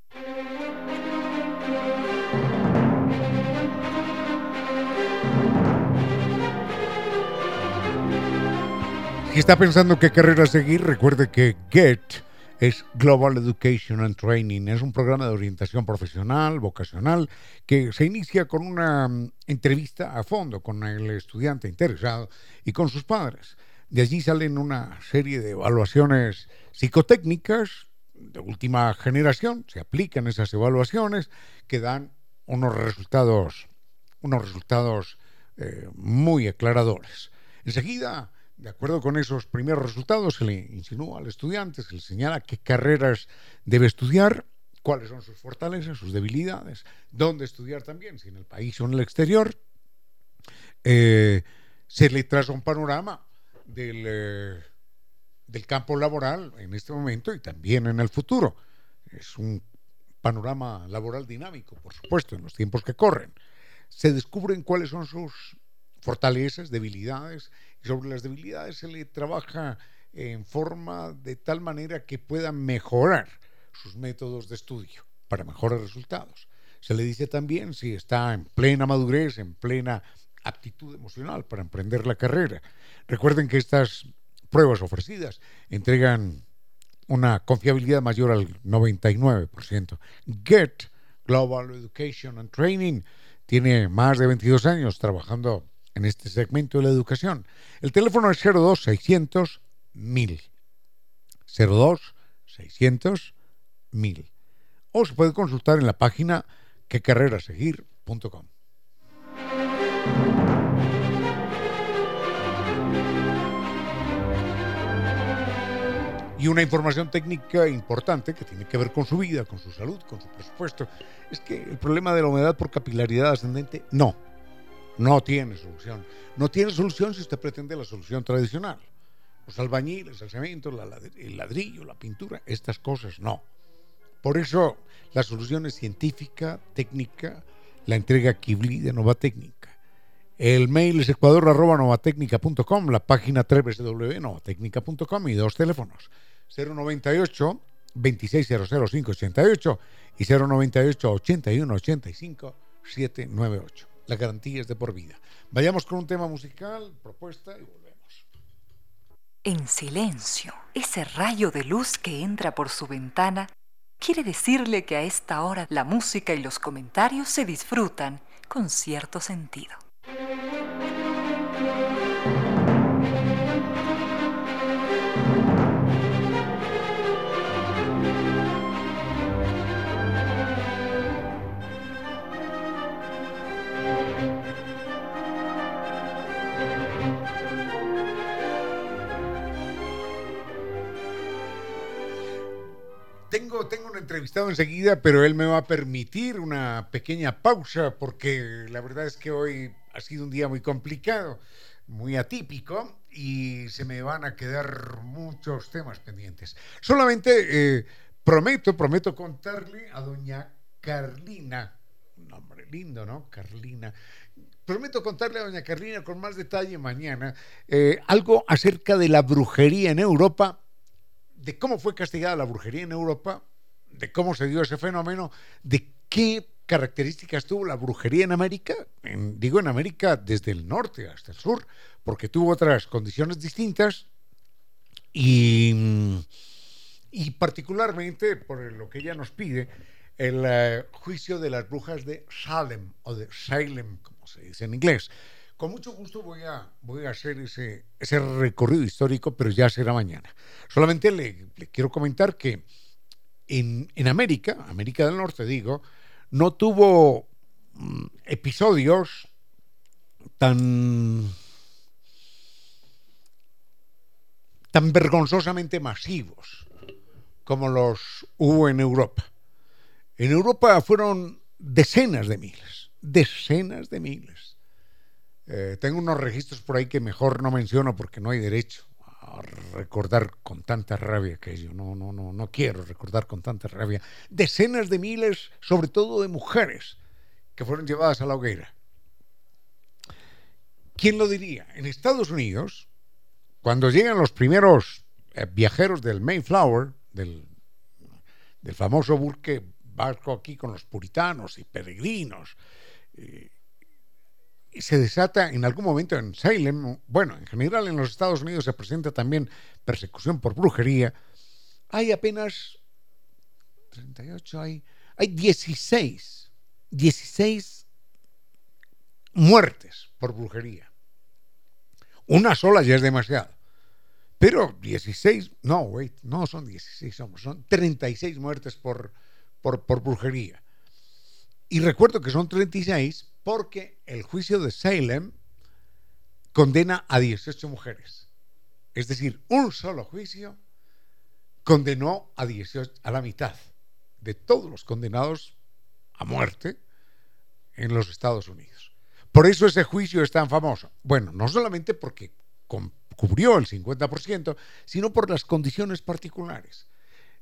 Si está pensando qué carrera seguir, recuerde que GET es Global Education and Training. Es un programa de orientación profesional, vocacional, que se inicia con una mm, entrevista a fondo con el estudiante interesado y con sus padres. De allí salen una serie de evaluaciones psicotécnicas de última generación, se aplican esas evaluaciones que dan unos resultados, unos resultados eh, muy aclaradores. Enseguida de acuerdo con esos primeros resultados, se le insinúa al estudiante, se le señala qué carreras debe estudiar, cuáles son sus fortalezas, sus debilidades, dónde estudiar también, si en el país o en el exterior. Eh, se le traza un panorama del, eh, del campo laboral en este momento y también en el futuro. Es un panorama laboral dinámico, por supuesto, en los tiempos que corren. Se descubren cuáles son sus fortalezas, debilidades sobre las debilidades se le trabaja en forma de tal manera que pueda mejorar sus métodos de estudio para mejores resultados. Se le dice también si está en plena madurez, en plena aptitud emocional para emprender la carrera. Recuerden que estas pruebas ofrecidas entregan una confiabilidad mayor al 99%. GET, Global Education and Training, tiene más de 22 años trabajando en este segmento de la educación. El teléfono es 02 600 1000. 02 600 1000. O se puede consultar en la página quecarreraseguir.com. Y una información técnica importante que tiene que ver con su vida, con su salud, con su presupuesto, es que el problema de la humedad por capilaridad ascendente no, no tiene solución. No tiene solución si usted pretende la solución tradicional. Los albañiles, el cemento, el ladrillo, la pintura, estas cosas no. Por eso la solución es científica, técnica, la entrega Kibli de Nova Técnica. El mail es ecuador.novatecnica.com, la página www.novatecnica.com y dos teléfonos, 098 2600588 y 098 8185 798 la garantía es de por vida. Vayamos con un tema musical, propuesta y volvemos. En silencio, ese rayo de luz que entra por su ventana quiere decirle que a esta hora la música y los comentarios se disfrutan con cierto sentido. Tengo, tengo un entrevistado enseguida, pero él me va a permitir una pequeña pausa porque la verdad es que hoy ha sido un día muy complicado, muy atípico y se me van a quedar muchos temas pendientes. Solamente eh, prometo, prometo contarle a doña Carlina, un nombre lindo, ¿no? Carlina. Prometo contarle a doña Carlina con más detalle mañana eh, algo acerca de la brujería en Europa de cómo fue castigada la brujería en Europa, de cómo se dio ese fenómeno, de qué características tuvo la brujería en América, digo en América desde el norte hasta el sur, porque tuvo otras condiciones distintas y, y particularmente por lo que ella nos pide, el eh, juicio de las brujas de Salem o de Salem, como se dice en inglés. Con mucho gusto voy a, voy a hacer ese, ese recorrido histórico, pero ya será mañana. Solamente le, quiero comentar que en, en, América, América del Norte digo, no tuvo mm, episodios tan tan vergonzosamente masivos como los hubo en Europa. En Europa fueron decenas de miles, decenas de miles. Eh, tengo unos registros por ahí que mejor no menciono porque no hay derecho a recordar con tanta rabia que yo no, no, no, no quiero recordar con tanta rabia. Decenas de miles, sobre todo de mujeres, que fueron llevadas a la hoguera. ¿Quién lo diría? En Estados Unidos, cuando llegan los primeros eh, viajeros del Mayflower, del, del, famoso buque barco aquí con los puritanos y peregrinos, eh, se desata en algún momento en Salem, bueno, en general en los Estados Unidos se presenta también persecución por brujería, hay apenas 38, hay, hay 16, 16 muertes por brujería. Una sola ya es demasiado. Pero 16, no, wait, no son 16 somos, son 36 muertes por, por, por brujería. Y recuerdo que son 36 porque el juicio de Salem condena a 18 mujeres. Es decir, un solo juicio condenó a 18, a la mitad de todos los condenados a muerte en los Estados Unidos. Por eso ese juicio es tan famoso. Bueno, no solamente porque cubrió el 50%, sino por las condiciones particulares.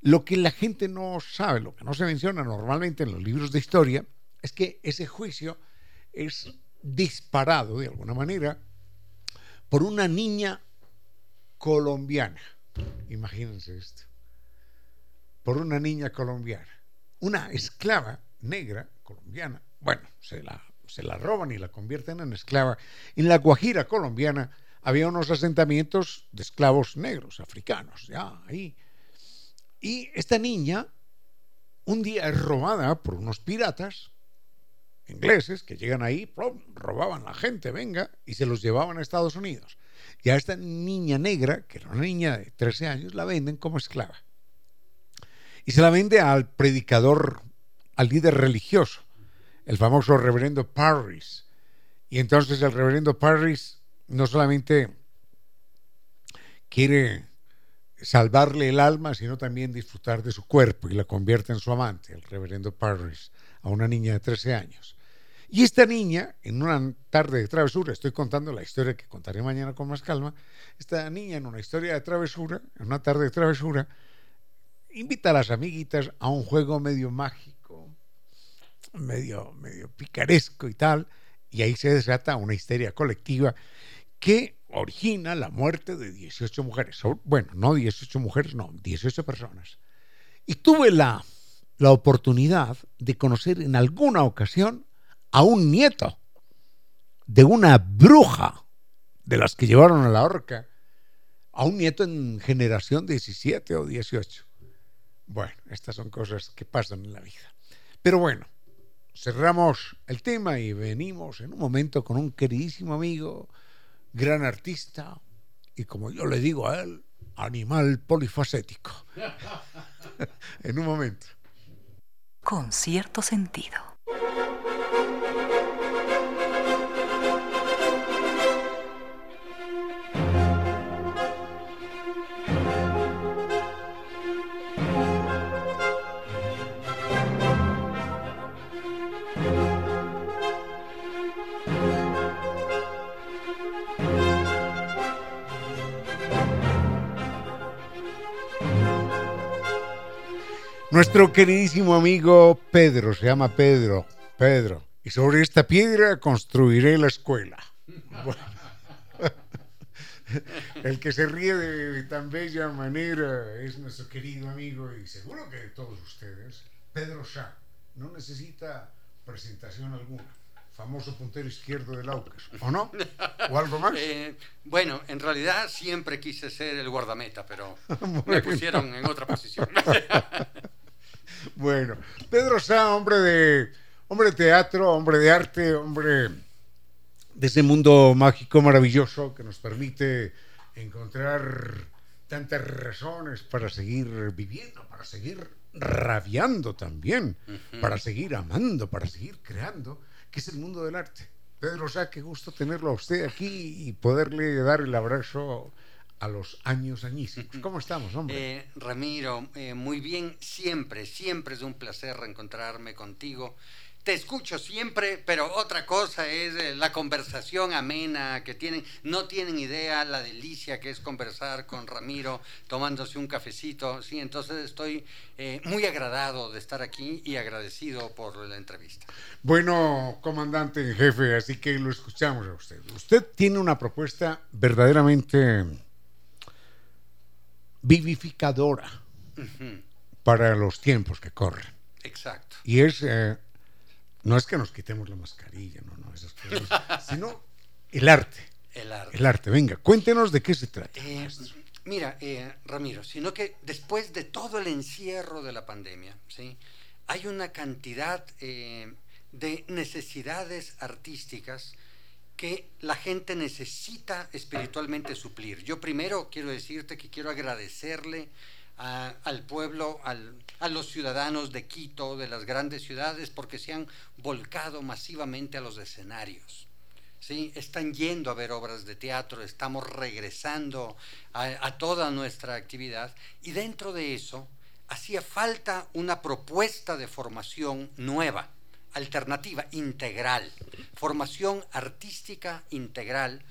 Lo que la gente no sabe, lo que no se menciona normalmente en los libros de historia, es que ese juicio es disparado de alguna manera por una niña colombiana. Imagínense esto. Por una niña colombiana. Una esclava negra colombiana. Bueno, se la, se la roban y la convierten en esclava. En la Guajira colombiana había unos asentamientos de esclavos negros, africanos, ya ahí. Y esta niña un día es robada por unos piratas ingleses que llegan ahí, robaban la gente, venga, y se los llevaban a Estados Unidos. Y a esta niña negra, que era una niña de 13 años, la venden como esclava. Y se la vende al predicador, al líder religioso, el famoso reverendo Parris. Y entonces el reverendo Parris no solamente quiere salvarle el alma, sino también disfrutar de su cuerpo y la convierte en su amante, el reverendo Parris, a una niña de 13 años. Y esta niña, en una tarde de travesura, estoy contando la historia que contaré mañana con más calma, esta niña en una historia de travesura, en una tarde de travesura, invita a las amiguitas a un juego medio mágico, medio, medio picaresco y tal, y ahí se desata una histeria colectiva que origina la muerte de 18 mujeres. Bueno, no 18 mujeres, no, 18 personas. Y tuve la, la oportunidad de conocer en alguna ocasión a un nieto de una bruja de las que llevaron a la horca, a un nieto en generación 17 o 18. Bueno, estas son cosas que pasan en la vida. Pero bueno, cerramos el tema y venimos en un momento con un queridísimo amigo, gran artista y como yo le digo a él, animal polifacético. en un momento. Con cierto sentido. Nuestro queridísimo amigo Pedro, se llama Pedro, Pedro, y sobre esta piedra construiré la escuela. El que se ríe de tan bella manera es nuestro querido amigo y seguro que de todos ustedes, Pedro Sá. No necesita presentación alguna. Famoso puntero izquierdo del Aucas, ¿o no? ¿O algo más? Eh, bueno, en realidad siempre quise ser el guardameta, pero me pusieron en otra posición. Bueno, Pedro Sá, hombre de, hombre de teatro, hombre de arte, hombre de ese mundo mágico maravilloso que nos permite encontrar tantas razones para seguir viviendo, para seguir rabiando también, para seguir amando, para seguir creando, que es el mundo del arte. Pedro Sá, qué gusto tenerlo a usted aquí y poderle dar el abrazo a los años añísimos. ¿Cómo estamos, hombre? Eh, Ramiro, eh, muy bien, siempre, siempre es un placer reencontrarme contigo. Te escucho siempre, pero otra cosa es eh, la conversación amena que tienen. No tienen idea la delicia que es conversar con Ramiro tomándose un cafecito. Sí, entonces estoy muy agradado de estar aquí y agradecido por la entrevista. Bueno, comandante en jefe, así que lo escuchamos a usted. Usted tiene una propuesta verdaderamente vivificadora para los tiempos que corren. Exacto. Y es, eh, no es que nos quitemos la mascarilla, no, no, esas cosas, sino el arte. El arte. El arte, venga, cuéntenos de qué se trata. Eh, mira, eh, Ramiro, sino que después de todo el encierro de la pandemia, ¿sí? hay una cantidad eh, de necesidades artísticas que la gente necesita espiritualmente suplir. Yo primero quiero decirte que quiero agradecerle al pueblo, al- a los ciudadanos de Quito, de las grandes ciudades, porque se han volcado masivamente a los escenarios. ¿sí? Están yendo a ver obras de teatro, estamos regresando a toda nuestra actividad y dentro de eso hacía falta una propuesta de formación nueva, alternativa, integral, formación artística integral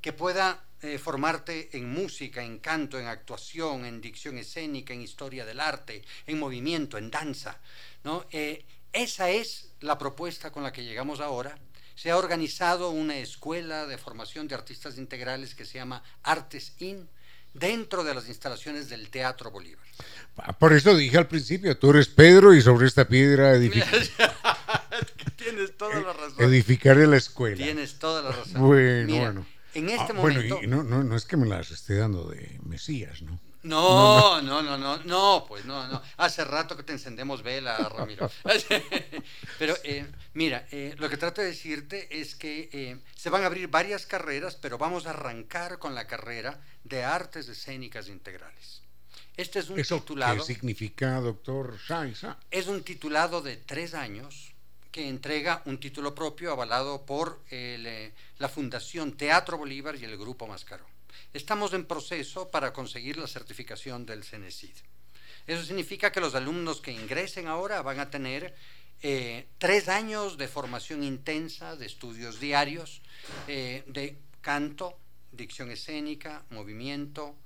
que pueda eh, formarte en música, en canto, en actuación, en dicción escénica, en historia del arte, en movimiento, en danza. ¿no? Eh, esa es la propuesta con la que llegamos ahora. Se ha organizado una escuela de formación de artistas integrales que se llama Artes In dentro de las instalaciones del Teatro Bolívar. Ah, Por eso dije al principio, tú eres Pedro y sobre esta piedra edific- Tienes toda la razón. edificaré la escuela. Tienes toda la razón. Bueno, Mira, bueno. En este Ah, bueno, momento. y no, no, no es que me las esté dando de Mesías, ¿no? No, no, no, no, no, pues no, no. Hace rato que te encendemos vela, Ramiro. Pero eh, mira, eh, lo que trato de decirte es que eh, se van a abrir varias carreras, pero vamos a arrancar con la carrera de artes escénicas integrales. Este es un ¿Eso titulado. qué significa, doctor Es un titulado de tres años que entrega un título propio avalado por eh, la Fundación Teatro Bolívar y el Grupo Mascarón. Estamos en proceso para conseguir la certificación del CENESID. Eso significa que los alumnos que ingresen ahora van a tener eh, tres años de formación intensa, de estudios diarios, eh, de canto, dicción escénica, movimiento,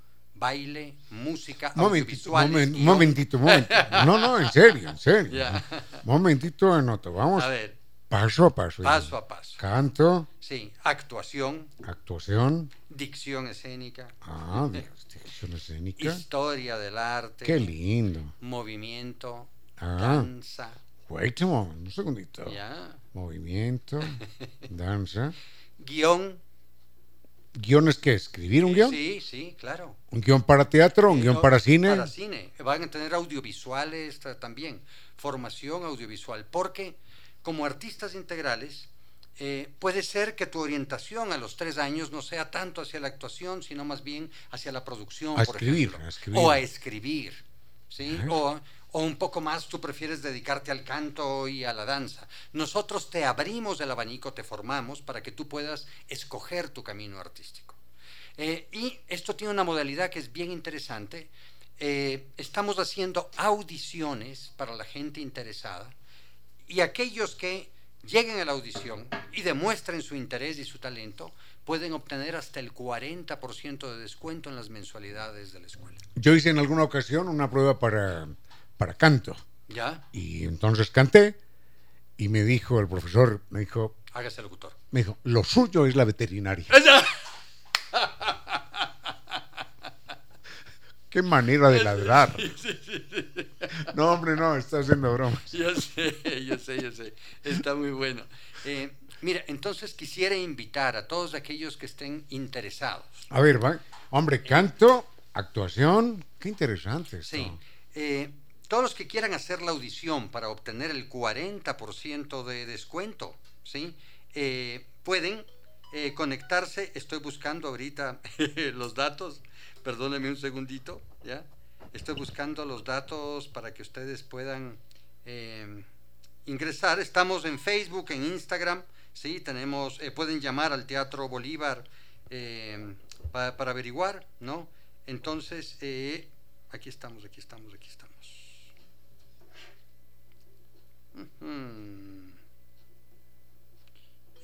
baile, música, momentito, momen- momentito, momentito. No, no, en serio, en serio. Ya. Momentito de nota. Vamos A ver, paso a paso. paso a paso. Canto, Sí, actuación, actuación, dicción escénica, ah, dirección escénica. historia del arte, Qué lindo. movimiento, Ah. danza, Wait a moment, un segundito. ya, Movimiento, danza. guion. ¿Guiones qué? ¿Escribir un guion? Sí, sí, claro. ¿Un guion para teatro? ¿Un guion no, para cine? Para cine. Van a tener audiovisuales ta- también, formación audiovisual, porque como artistas integrales, eh, puede ser que tu orientación a los tres años no sea tanto hacia la actuación, sino más bien hacia la producción, A por escribir, ejemplo, a escribir. o a escribir, ¿sí? O, o un poco más tú prefieres dedicarte al canto y a la danza. Nosotros te abrimos el abanico, te formamos para que tú puedas escoger tu camino artístico. Eh, y esto tiene una modalidad que es bien interesante. Eh, estamos haciendo audiciones para la gente interesada y aquellos que lleguen a la audición y demuestren su interés y su talento pueden obtener hasta el 40% de descuento en las mensualidades de la escuela. Yo hice en alguna ocasión una prueba para, para canto. ¿Ya? Y entonces canté y me dijo el profesor, me dijo, Hágase locutor. me dijo, lo suyo es la veterinaria. Qué manera de ladrar. No, hombre, no, está haciendo bromas. Yo sé, yo sé, yo sé. Está muy bueno. Eh, mira, entonces quisiera invitar a todos aquellos que estén interesados. A ver, va. Hombre, canto, actuación, qué interesante esto. Sí. eh, todos los que quieran hacer la audición para obtener el 40% de descuento, ¿sí? Eh, pueden eh, conectarse. Estoy buscando ahorita los datos. Perdónenme un segundito, ¿ya? Estoy buscando los datos para que ustedes puedan eh, ingresar. Estamos en Facebook, en Instagram, ¿sí? Tenemos, pueden llamar al Teatro Bolívar para, averiguar, ¿no? Entonces, aquí estamos, aquí estamos, aquí estamos.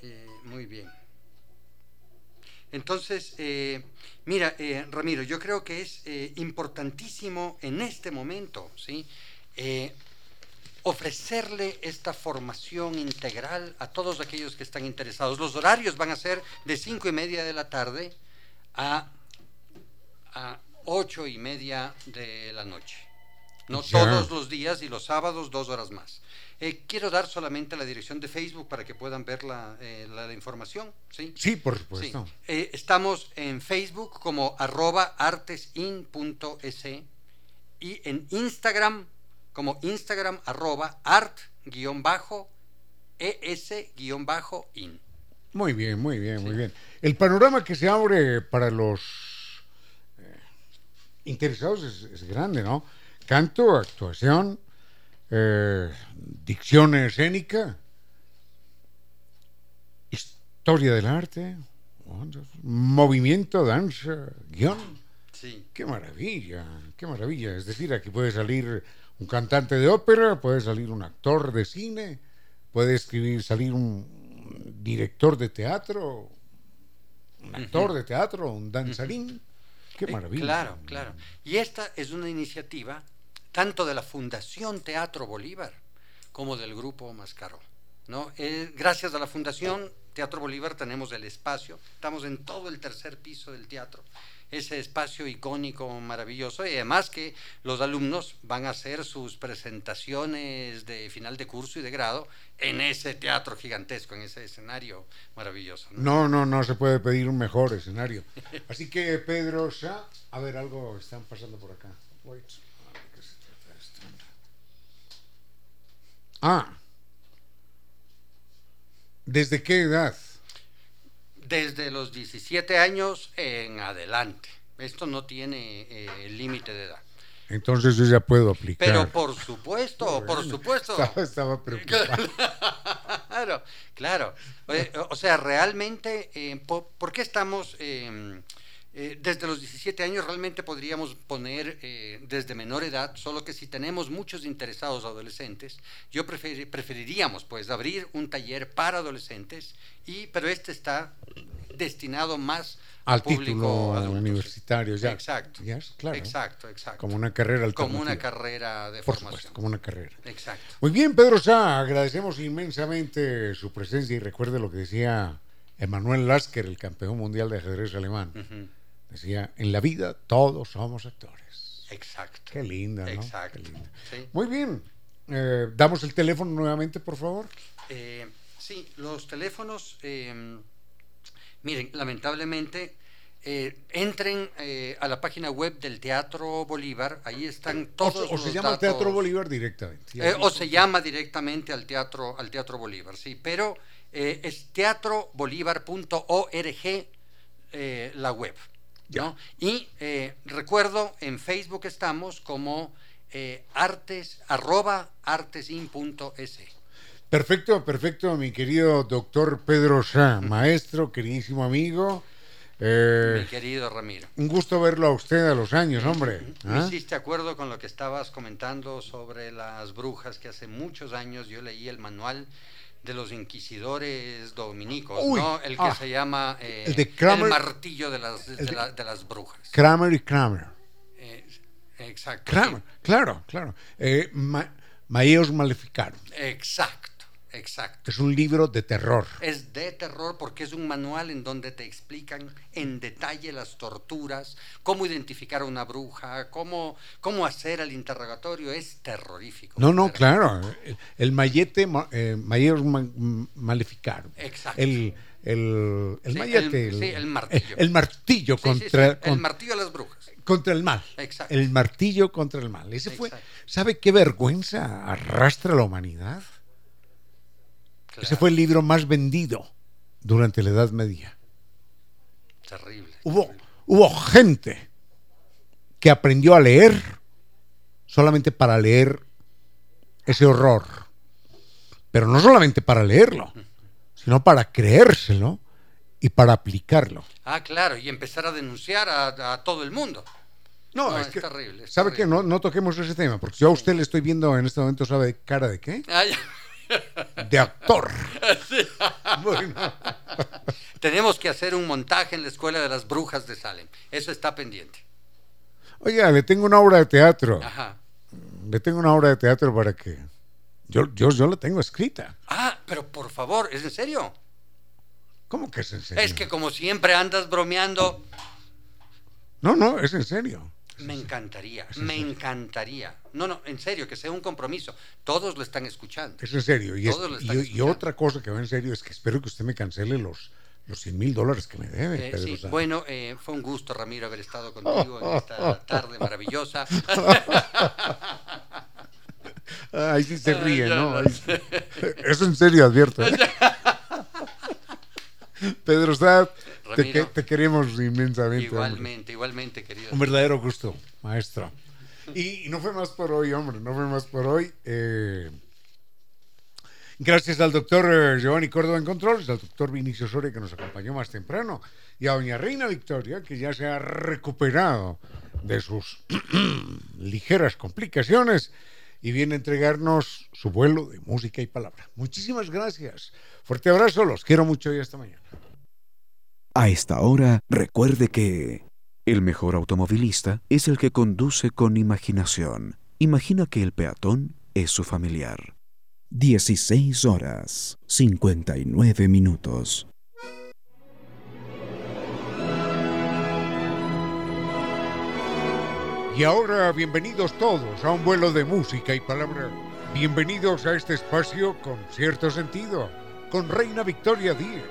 Eh, muy bien. Entonces, eh, mira, eh, Ramiro, yo creo que es eh, importantísimo en este momento, ¿sí? Ofrecerle esta formación integral a todos aquellos que están interesados. Los horarios van a ser de cinco y media de la tarde a, a ocho y media de la noche. No todos los días y los sábados dos horas más. Eh, quiero dar solamente la dirección de Facebook para que puedan ver la, eh, la- la información. ¿sí? Sí, por Sí. supuesto. Eh, estamos en Facebook como arroba artesin.es y en Instagram como Instagram arroba art guion bajo es guion bajo in. Muy bien, muy bien, muy bien. El panorama que se abre para los interesados es, es grande, ¿no? Canto, actuación, eh, dicción escénica, historia del arte, movimiento, danza, guion. Sí. Qué maravilla, qué maravilla. Es decir, aquí puede salir un cantante de ópera, puede salir un actor de cine, puede escribir, salir un director de teatro, un actor de teatro, un danzarín. Qué Eh, maravilla. Claro, claro. Y esta es una iniciativa tanto de la Fundación Teatro Bolívar como del Grupo Mascaró. ¿no? Eh, gracias a la Fundación Teatro Bolívar tenemos el espacio, estamos en todo el tercer piso del teatro, ese espacio icónico, maravilloso, y además que los alumnos van a hacer sus presentaciones de final de curso y de grado en ese teatro gigantesco, en ese escenario maravilloso. ¿no? No, no, no se puede pedir un mejor escenario. Así que, Pedro, Sá, a ver, algo están pasando por acá. Wait. A ver, ¿qué se trata esto? Ah. ¿Desde qué edad? Desde los 17 años en adelante. Esto no tiene eh, límite de edad. Entonces yo ya puedo aplicar. Pero por supuesto, por supuesto. Estaba, estaba preocupado. Claro, claro. Oye, O, sea, realmente, eh, po- ¿por, qué estamos eh, eh, desde los 17 años? Realmente podríamos poner eh, desde menor edad, solo que si tenemos muchos interesados adolescentes, yo preferi- preferiríamos pues abrir un taller para adolescentes, y pero este está destinado más Al público título universitario, ya. Exacto. Ya es claro. Exacto, exacto. Como una carrera alternativa. Como una carrera de Por formación. supuesto, como una carrera. Exacto. Muy bien, Pedro Sá, agradecemos inmensamente su presencia y recuerde lo que decía Emanuel Lasker, el campeón mundial de ajedrez alemán. Decía, en la vida todos somos actores. Exacto. Qué linda, ¿no? Exacto. Qué linda. Sí. Muy bien. Eh, Damos el teléfono nuevamente, por favor. Eh, sí, los teléfonos, eh, miren, lamentablemente, eh, entren eh, a la página web del Teatro Bolívar, ahí están O, todos se- o los se llama datos. Teatro Bolívar directamente. Eh, o se llama directamente al Teatro, al teatro Bolívar, sí, pero es teatrobolívar.org la web. ¿No? Y eh, recuerdo, en Facebook estamos como eh, artes, arroba artesin.es. Perfecto, perfecto, mi querido doctor Pedro Sá, maestro, queridísimo amigo. Eh, Mi querido Ramiro. un gusto verlo a usted a los años, hombre. Me ¿Ah? hiciste acuerdo con lo que estabas comentando sobre las brujas, que hace muchos años yo leí el manual de los inquisidores dominicos, Uy, ¿no? El que ah, se llama eh, el de Kramer- martillo de las, de, la- las brujas. Kramer y Kramer. Eh, exacto. Kramer, claro, claro. Eh, Ma- Maleficarum. Exacto, exacto. Es un libro de terror. Es de terror porque es un manual en donde te explican en detalle las torturas, cómo identificar a una bruja, cómo, cómo hacer el interrogatorio. Es terrorífico. No, no, claro. El, el mallete, ma- eh. Exacto. El, el, el Sí, mallete. el- sí, el martillo. El, martillo sí, contra, el martillo de las brujas. contra el mal. Exacto. El martillo contra el mal. Ese fue. Exacto. ¿Sabe qué vergüenza arrastra la humanidad? Ese fue el libro más vendido durante la Edad Media. terrible. Hubo, hubo gente que aprendió a leer solamente para leer ese horror. Pero no solamente para leerlo, sino para creérselo y para aplicarlo. Ah, claro, y empezar a denunciar a, a todo el mundo. No, es, que, terrible. ¿Sabe qué? No, no toquemos ese tema, porque yo a usted le estoy viendo en este momento, ¿sabe cara de qué? Ah, de actor. Tenemos que hacer un montaje en la Escuela de las Brujas de Salem. Eso está pendiente. Oiga, le tengo una obra de teatro. Ajá. Le tengo una obra de teatro para que... Yo, yo, yo la tengo escrita. Ah, pero por favor, ¿es en serio? ¿Cómo que es en serio? Es que como siempre andas bromeando. No, no, es en serio. Me encantaría, me encantaría. No, no, en serio, que sea un compromiso. Todos lo están escuchando. Es en serio. Y, y, otra cosa que va en serio es que espero que usted me cancele los, los 100 mil dólares que me debe. Eh, sí. Bueno, eh, fue un gusto, Ramiro, haber estado contigo en esta tarde maravillosa. Ay, sí se ríe, ¿no? Eso en serio, advierto. ¿eh? Pedro Sad, te, queremos inmensamente. Igualmente, igualmente, querido. Un verdadero gusto, maestro. Y, no fue más por hoy, hombre, no fue más por hoy. Eh, gracias al doctor eh, Giovanni Córdoba en Controles, al doctor Vinicio Soria que nos acompañó más temprano, y a doña Reina Victoria, que ya se ha recuperado de sus ligeras complicaciones y viene a entregarnos su vuelo de música y palabra. Muchísimas gracias. Fuerte abrazo, los quiero mucho y hasta mañana. A esta hora, recuerde que el mejor automovilista es el que conduce con imaginación. Imagina que el peatón es su familiar. 16 horas 59 minutos. Y ahora bienvenidos todos a un vuelo de música y palabra. Bienvenidos a este espacio con cierto sentido, con Reina Victoria Díez,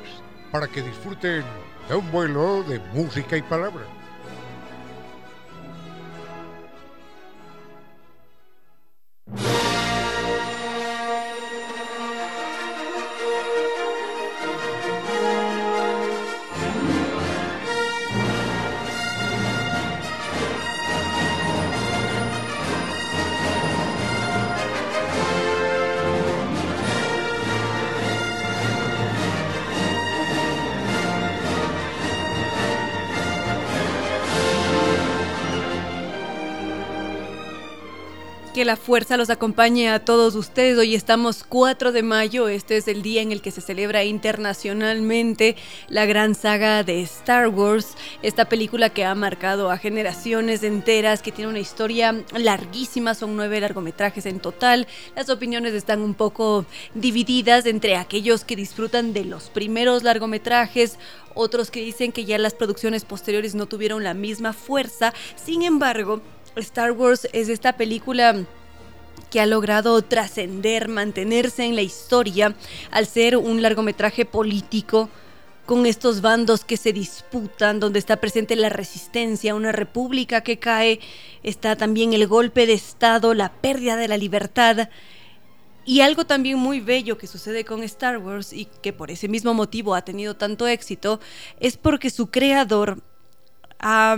para que disfruten de un vuelo de música y palabra. Que la fuerza los acompañe a todos ustedes. Hoy estamos 4 de mayo. Este es el día en el que se celebra internacionalmente la gran saga de Star Wars. Esta película que ha marcado a generaciones enteras, que tiene una historia larguísima. Son nueve largometrajes en total. Las opiniones están un poco divididas entre aquellos que disfrutan de los primeros largometrajes otros que dicen que ya las producciones posteriores no tuvieron la misma fuerza. Sin embargo, Star Wars es esta película que ha logrado trascender, mantenerse en la historia al ser un largometraje político con estos bandos que se disputan, donde está presente la resistencia, una república que cae, está también el golpe de Estado, la pérdida de la libertad. Y algo también muy bello que sucede con Star Wars y que por ese mismo motivo ha tenido tanto éxito es porque su creador ha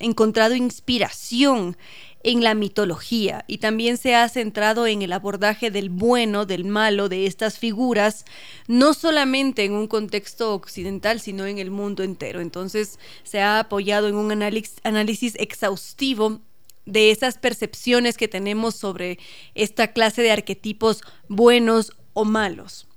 encontrado inspiración en la mitología y también se ha centrado en el abordaje del bueno, del malo, de estas figuras, no solamente en un contexto occidental, sino en el mundo entero. Entonces se ha apoyado en un análisis exhaustivo de esas percepciones que tenemos sobre esta clase de arquetipos buenos o malos.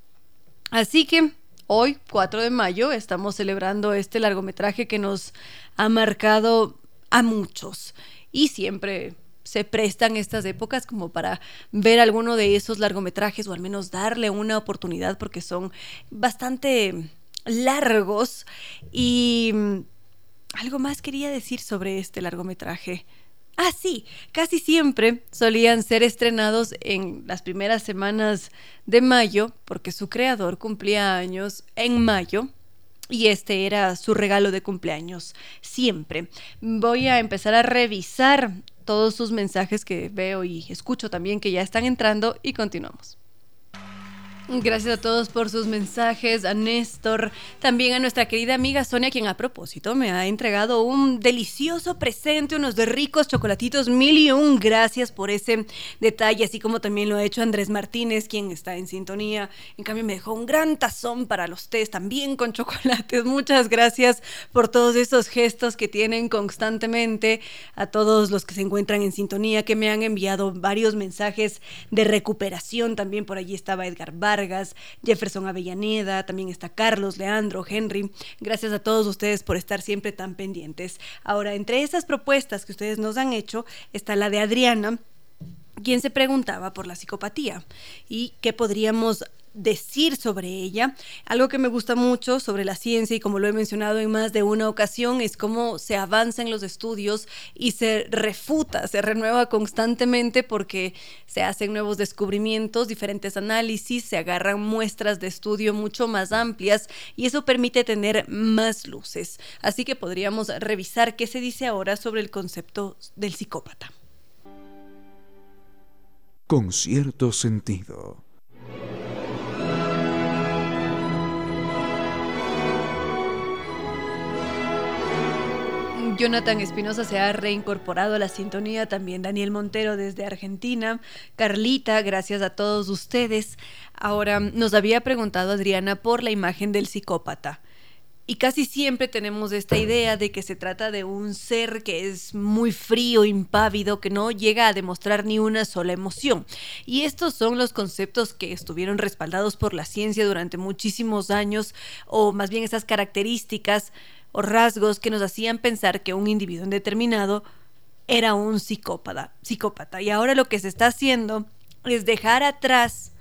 Así que hoy, 4 de mayo, estamos celebrando este largometraje que nos ha marcado a muchos y siempre se prestan estas épocas como para ver alguno de esos largometrajes o al menos darle una oportunidad porque son bastante largos y mm, algo más quería decir sobre este largometraje. Ah, sí, casi siempre solían ser estrenados en las primeras semanas de mayo, porque su creador cumplía años en mayo, y este era su regalo de cumpleaños, siempre. Voy a empezar a revisar todos sus mensajes que veo y escucho también que ya están entrando y continuamos. Gracias a todos por sus mensajes, a Néstor, también a nuestra querida amiga Sonia, quien a propósito me ha entregado un delicioso presente, unos de ricos chocolatitos mil y un gracias por ese detalle, así como también lo ha hecho Andrés Martínez, quien está en sintonía. En cambio me dejó un gran tazón para los tés, también con chocolates. Muchas gracias por todos esos gestos que tienen constantemente, a todos los que se encuentran en sintonía, que me han enviado varios mensajes de recuperación. También por allí estaba Edgar Bar Jefferson Avellaneda, también está Carlos, Leandro, Henry. Gracias a todos ustedes por estar siempre tan pendientes. Ahora, entre esas propuestas que ustedes nos han hecho está la de Adriana quien se preguntaba por la psicopatía y qué podríamos decir sobre ella. Algo que me gusta mucho sobre la ciencia y como lo he mencionado en más de una ocasión es cómo se avanza en los estudios y se refuta, se renueva constantemente porque se hacen nuevos descubrimientos, diferentes análisis, se agarran muestras de estudio mucho más amplias y eso permite tener más luces. Así que podríamos revisar qué se dice ahora sobre el concepto del psicópata. Con cierto sentido. Jonathan Espinosa se ha reincorporado a la sintonía, también Daniel Montero desde Argentina, Carlita, gracias a todos ustedes. Ahora, nos había preguntado Adriana por la imagen del psicópata. Y casi siempre tenemos esta idea de que se trata de un ser que es muy frío, impávido, que no llega a demostrar ni una sola emoción. Y estos son los conceptos que estuvieron respaldados por la ciencia durante muchísimos años, o más bien esas características o rasgos que nos hacían pensar que un individuo determinado era un psicópata, psicópata. Y ahora lo que se está haciendo es dejar atrás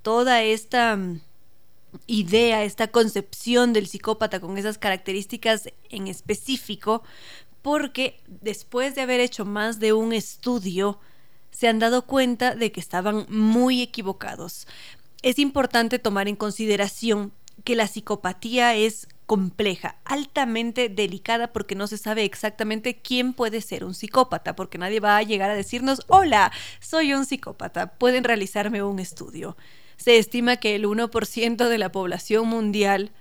toda esta mm, idea, esta concepción del psicópata con esas características en específico, porque después de haber hecho más de un estudio, se han dado cuenta de que estaban muy equivocados. Es importante tomar en consideración que la psicopatía es compleja, altamente delicada porque no se sabe exactamente quién puede ser un psicópata, porque nadie va a llegar a decirnos, hola, soy un psicópata, pueden realizarme un estudio. Se estima que el 1% de la población mundial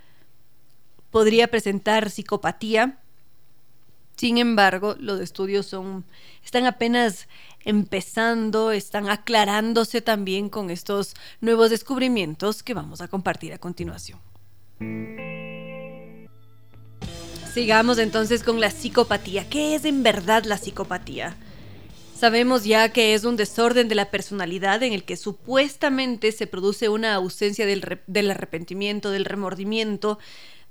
podría presentar psicopatía. Sin embargo, los estudios son están apenas empezando, están aclarándose también con estos nuevos descubrimientos que vamos a compartir a continuación. Sigamos entonces con la psicopatía. ¿Qué es en verdad la psicopatía? Sabemos ya que es un desorden de la personalidad en el que supuestamente se produce una ausencia del, del, arrepentimiento, del remordimiento.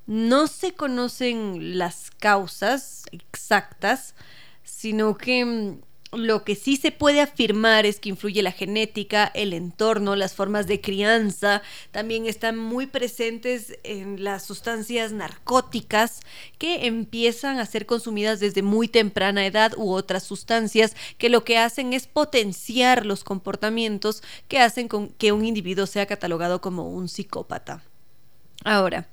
No se conocen las causas exactas, sino que mm, lo que sí se puede afirmar es que influye la genética, el entorno, las formas de crianza, también están muy presentes en las sustancias narcóticas que empiezan a ser consumidas desde muy temprana edad u otras sustancias que lo que hacen es potenciar los comportamientos que hacen con que un individuo sea catalogado como un psicópata. Ahora,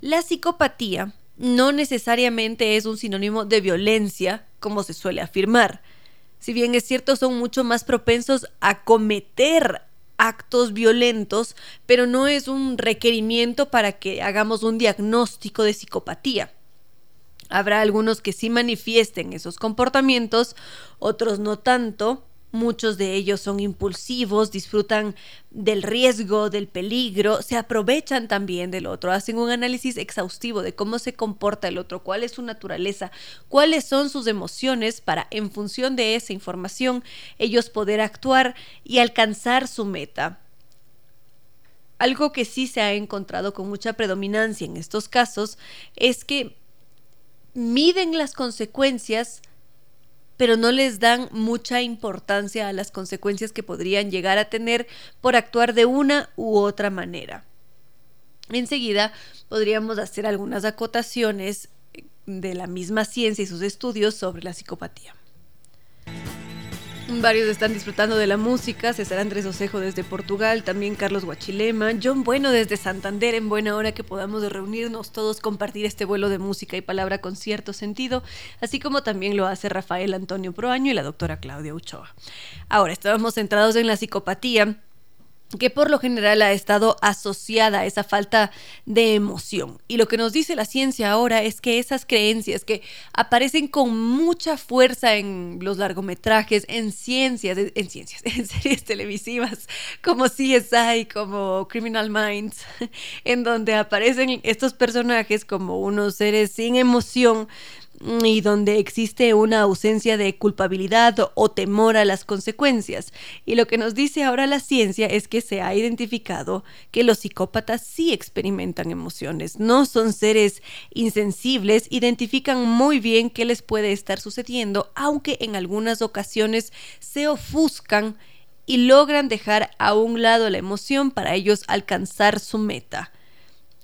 la psicopatía no necesariamente es un sinónimo de violencia, como se suele afirmar si bien es cierto, son mucho más propensos a cometer actos violentos, pero no es un requerimiento para que hagamos un diagnóstico de psicopatía. Habrá algunos que sí manifiesten esos comportamientos, otros no tanto, Muchos de ellos son impulsivos, disfrutan del riesgo, del peligro, se aprovechan también del otro, hacen un análisis exhaustivo de cómo se comporta el otro, cuál es su naturaleza, cuáles son sus emociones para, en función de esa información, ellos poder actuar y alcanzar su meta. Algo que sí se ha encontrado con mucha predominancia en estos casos es que miden las consecuencias pero no les dan mucha importancia a las consecuencias que podrían llegar a tener por actuar de una u otra manera. Enseguida podríamos hacer algunas acotaciones de la misma ciencia y sus estudios sobre la psicopatía. Varios están disfrutando de la música, César Andrés Osejo desde Portugal, también Carlos Guachilema, John Bueno desde Santander, en buena hora que podamos reunirnos todos, compartir este vuelo de música y palabra con cierto sentido, así como también lo hace Rafael Antonio Proaño y la doctora Claudia Uchoa. Ahora, estábamos centrados en la psicopatía que por lo general ha estado asociada a esa falta de emoción. Y lo que nos dice la ciencia ahora es que esas creencias que aparecen con mucha fuerza en los largometrajes, en ciencias, en ciencias, en series televisivas como CSI, como Criminal Minds, en donde aparecen estos personajes como unos seres sin emoción, y donde existe una ausencia de culpabilidad o temor a las consecuencias. Y lo que nos dice ahora la ciencia es que se ha identificado que los psicópatas sí experimentan emociones, no son seres insensibles, identifican muy bien qué les puede estar sucediendo, aunque en algunas ocasiones se ofuscan y logran dejar a un lado la emoción para ellos alcanzar su meta.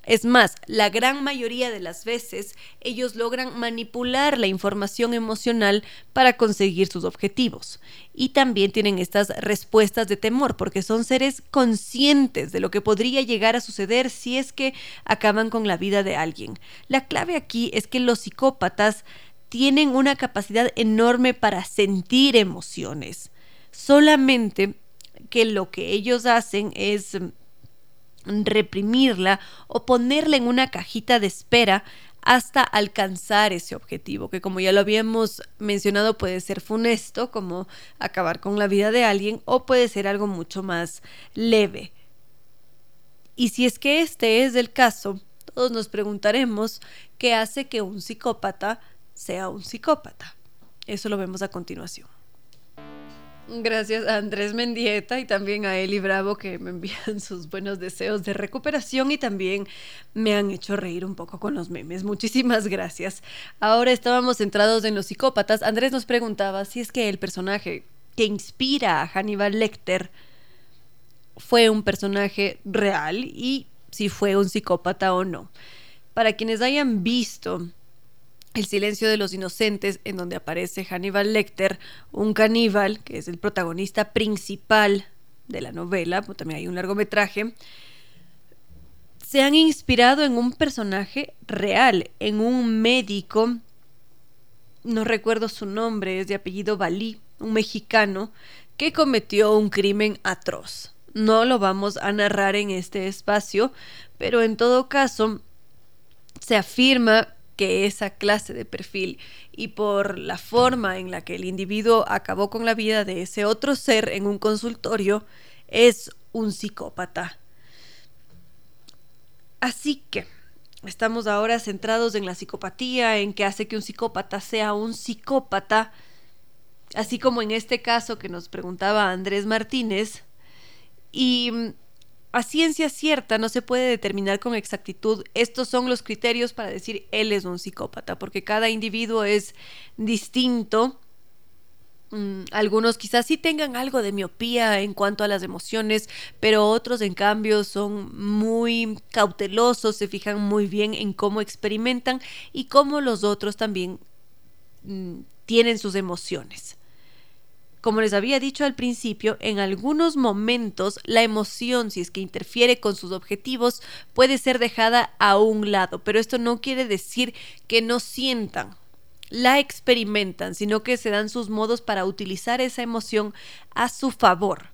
Es más, la gran mayoría de las veces ellos logran manipular la información emocional para conseguir sus objetivos. Y también tienen estas respuestas de temor porque son seres conscientes de lo que podría llegar a suceder si es que acaban con la vida de alguien. La clave aquí es que los psicópatas tienen una capacidad enorme para sentir emociones. Solamente que lo que ellos hacen es reprimirla o ponerla en una cajita de espera hasta alcanzar ese objetivo, que como ya lo habíamos mencionado puede ser funesto, como acabar con la vida de alguien, o puede ser algo mucho más leve. Y si es que este es el caso, todos nos preguntaremos qué hace que un psicópata sea un psicópata. Eso lo vemos a continuación. Gracias a Andrés Mendieta y también a Eli Bravo que me envían sus buenos deseos de recuperación y también me han hecho reír un poco con los memes. Muchísimas gracias. Ahora estábamos centrados en los psicópatas. Andrés nos preguntaba si es que el personaje que inspira a Hannibal Lecter fue un personaje real y si fue un psicópata o no. Para quienes hayan visto el silencio de los inocentes, en donde aparece Hannibal Lecter, un caníbal, que es el protagonista principal de la novela, pues también hay un largometraje, se han inspirado en un personaje real, en un médico, no recuerdo su nombre, es de apellido Balí, un mexicano, que cometió un crimen atroz. No lo vamos a narrar en este espacio, pero en todo caso se afirma que esa clase de perfil y por la forma en la que el individuo acabó con la vida de ese otro ser en un consultorio es un psicópata. Así que estamos ahora centrados en la psicopatía, en qué hace que un psicópata sea un psicópata, así como en este caso que nos preguntaba Andrés Martínez. Y a ciencia cierta no se puede determinar con exactitud estos son los criterios para decir él es un psicópata, porque cada individuo es distinto. Mm, algunos quizás sí tengan algo de miopía en cuanto a las emociones, pero otros en cambio son muy cautelosos, se fijan muy bien en cómo experimentan y cómo los otros también mm, tienen sus emociones. Como les había dicho al principio, en algunos momentos la emoción, si es que interfiere con sus objetivos, puede ser dejada a un lado, pero esto no quiere decir que no sientan, la experimentan, sino que se dan sus modos para utilizar esa emoción a su favor.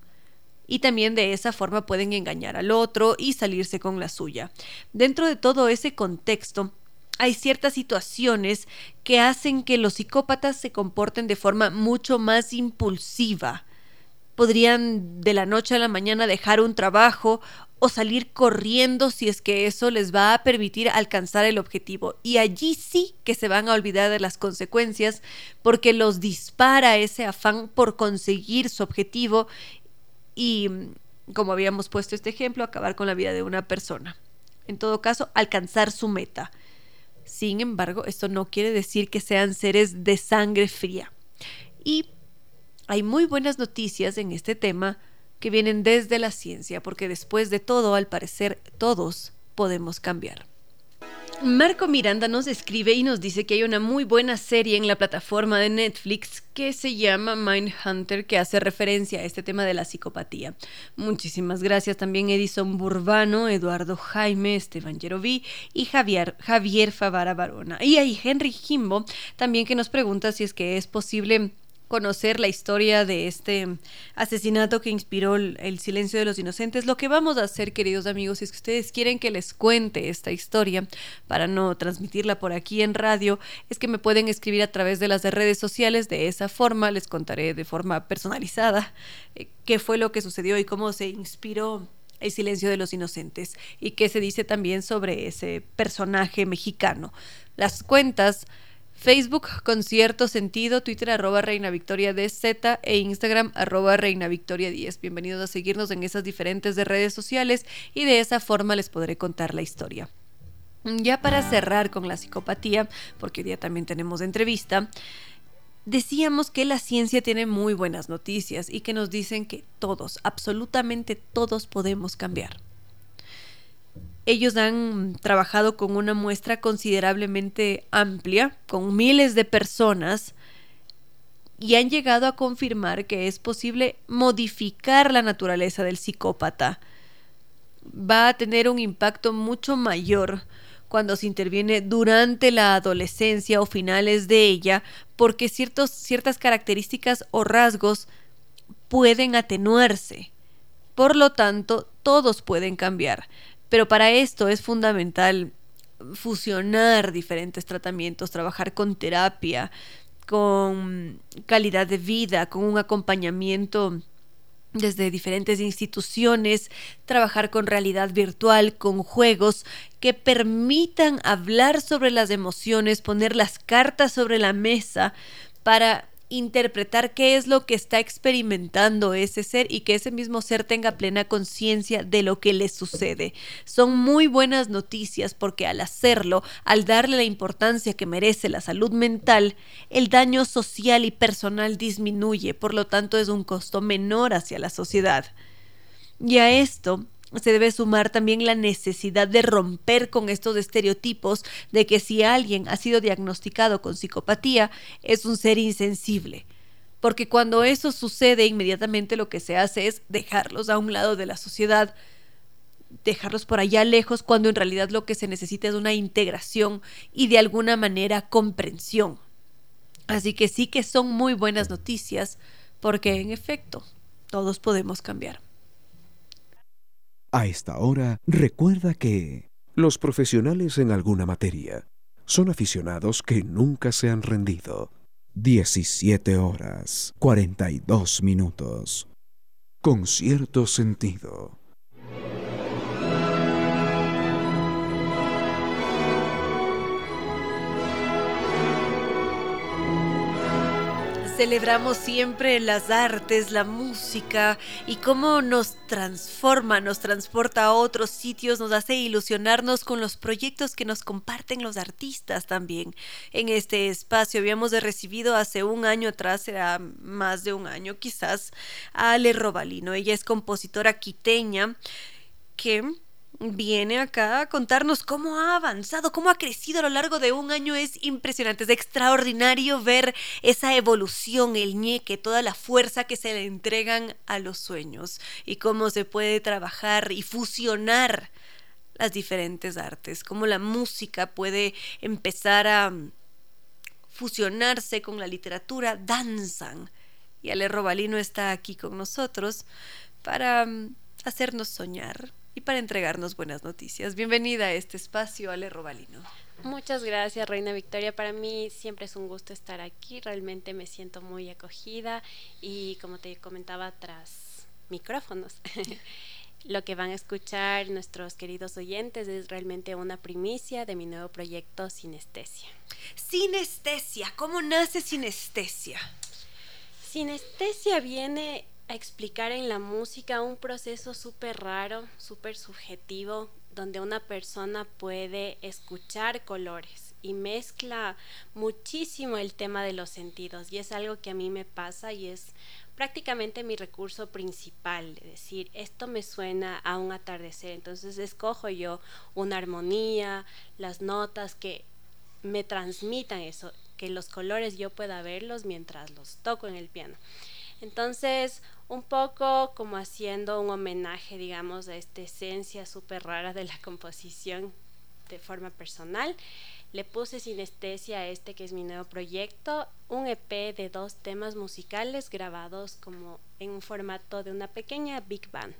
Y también de esa forma pueden engañar al otro y salirse con la suya. Dentro de todo ese contexto, hay ciertas situaciones que hacen que los psicópatas se comporten de forma mucho más impulsiva. Podrían de la noche a la mañana dejar un trabajo o salir corriendo si es que eso les va a permitir alcanzar el objetivo. Y allí sí que se van a olvidar de las consecuencias porque los dispara ese afán por conseguir su objetivo y, como habíamos puesto este ejemplo, acabar con la vida de una persona. En todo caso, alcanzar su meta. Sin embargo, esto no quiere decir que sean seres de sangre fría. Y hay muy buenas noticias en este tema que vienen desde la ciencia, porque después de todo, al parecer, todos podemos cambiar. Marco Miranda nos escribe y nos dice que hay una muy buena serie en la plataforma de Netflix que se llama Mindhunter, que hace referencia a este tema de la psicopatía. Muchísimas gracias también Edison Burbano, Eduardo Jaime, Esteban Yeroví y Javier, Javier Favara Barona. Y hay Henry Jimbo también que nos pregunta si es que es posible conocer la historia de este asesinato que inspiró el, silencio de los inocentes. Lo que vamos a hacer, queridos amigos, es que ustedes quieren que les cuente esta historia para no transmitirla por aquí en radio, es que me pueden escribir a través de las redes sociales. De esa forma les contaré de forma personalizada eh, qué fue lo que sucedió y cómo se inspiró el silencio de los inocentes y qué se dice también sobre ese personaje mexicano. Las cuentas Facebook con cierto sentido, Twitter arroba Reina Victoria DZ e Instagram arroba Reina Victoria 10. Bienvenidos a seguirnos en esas diferentes redes sociales y de esa forma les podré contar la historia. Ya para cerrar con la psicopatía, porque hoy día también tenemos entrevista, decíamos que la ciencia tiene muy buenas noticias y que nos dicen que todos, absolutamente todos podemos cambiar. Ellos han trabajado con una muestra considerablemente amplia, con miles de personas, y han llegado a confirmar que es posible modificar la naturaleza del psicópata. Va a tener un impacto mucho mayor cuando se interviene durante la adolescencia o finales de ella, porque ciertos, ciertas características o rasgos pueden atenuarse. Por lo tanto, todos pueden cambiar. Pero para esto es fundamental fusionar diferentes tratamientos, trabajar con terapia, con calidad de vida, con un acompañamiento desde diferentes instituciones, trabajar con realidad virtual, con juegos que permitan hablar sobre las emociones, poner las cartas sobre la mesa para interpretar qué es lo que está experimentando ese ser y que ese mismo ser tenga plena conciencia de lo que le sucede. Son muy buenas noticias porque al hacerlo, al darle la importancia que merece la salud mental, el daño social y personal disminuye, por lo tanto es un costo menor hacia la sociedad. Y a esto se debe sumar también la necesidad de romper con estos estereotipos de que si alguien ha sido diagnosticado con psicopatía es un ser insensible. Porque cuando eso sucede, inmediatamente lo que se hace es dejarlos a un lado de la sociedad, dejarlos por allá lejos, cuando en realidad lo que se necesita es una integración y de alguna manera comprensión. Así que sí que son muy buenas noticias, porque en efecto, todos podemos cambiar. A esta hora, recuerda que los profesionales en alguna materia son aficionados que nunca se han rendido. 17 horas 42 minutos. Con cierto sentido. Celebramos siempre las artes, la música y cómo nos transforma, nos transporta a otros sitios, nos hace ilusionarnos con los proyectos que nos comparten los artistas también. En este espacio habíamos recibido hace un año atrás, era más de un año quizás, a Ale Robalino. Ella es compositora quiteña que viene acá a contarnos cómo ha avanzado, cómo ha crecido a lo largo de un año. Es impresionante, es extraordinario ver esa evolución, el ñeque, toda la fuerza que se le entregan a los sueños y cómo se puede trabajar y fusionar las diferentes artes, cómo la música puede empezar a fusionarse con la literatura, danzan. Y Ale Robalino está aquí con nosotros para mm, hacernos soñar, y para entregarnos buenas noticias. Bienvenida a este espacio, Ale Robalino. Muchas gracias, Reina Victoria. Para mí siempre es un gusto estar aquí. Realmente me siento muy acogida y como te comentaba tras micrófonos. Lo que van a escuchar nuestros queridos oyentes es realmente una primicia de mi nuevo proyecto Sinestesia. Sinestesia, ¿cómo nace Sinestesia? Sinestesia viene explicar en la música un proceso súper raro, súper subjetivo, donde una persona puede escuchar colores y mezcla muchísimo el tema de los sentidos y es algo que a mí me pasa y es prácticamente mi recurso principal, de decir, esto me suena a un atardecer, entonces escojo yo una armonía, las notas que me transmitan eso, que los colores yo pueda verlos mientras los toco en el piano. Entonces, un poco como haciendo un homenaje, digamos, a esta esencia súper rara de la composición de forma personal. Le puse sinestesia a este que es mi nuevo proyecto, un EP de dos temas musicales grabados como en un formato de una pequeña big band.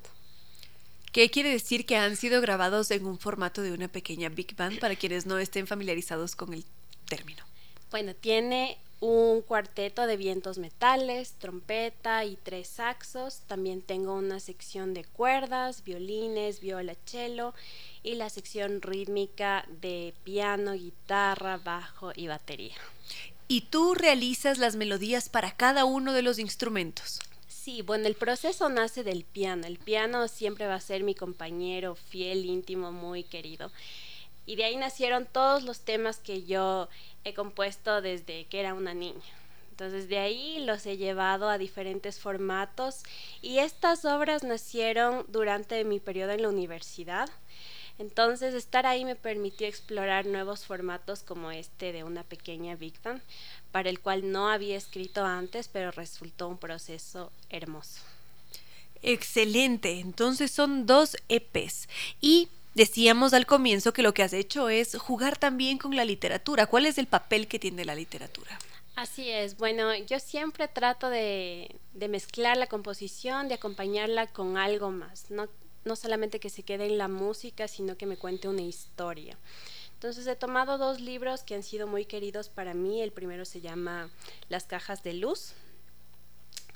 ¿Qué quiere decir que han sido grabados en un formato de una pequeña big band para quienes no estén familiarizados con el término? Bueno, tiene un cuarteto de vientos metales, trompeta y tres saxos. También tengo una sección de cuerdas, violines, viola, cello y la sección rítmica de piano, guitarra, bajo y batería. ¿Y tú realizas las melodías para cada uno de los instrumentos? Sí, bueno, el proceso nace del piano. El piano siempre va a ser mi compañero fiel, íntimo, muy querido. Y de ahí nacieron todos los temas que yo he compuesto desde que era una niña. Entonces de ahí los he llevado a diferentes formatos y estas obras nacieron durante mi periodo en la universidad. Entonces estar ahí me permitió explorar nuevos formatos como este de una pequeña Big para el cual no había escrito antes, pero resultó un proceso hermoso. Excelente, entonces son dos EPs y Decíamos al comienzo que lo que has hecho es jugar también con la literatura. ¿Cuál es el papel que tiene la literatura? Así es, bueno, yo siempre trato de, mezclar la composición, de acompañarla con algo más, no, no solamente que se quede en la música, sino que me cuente una historia. Entonces he tomado dos libros que han sido muy queridos para mí. El primero se llama Las cajas de luz,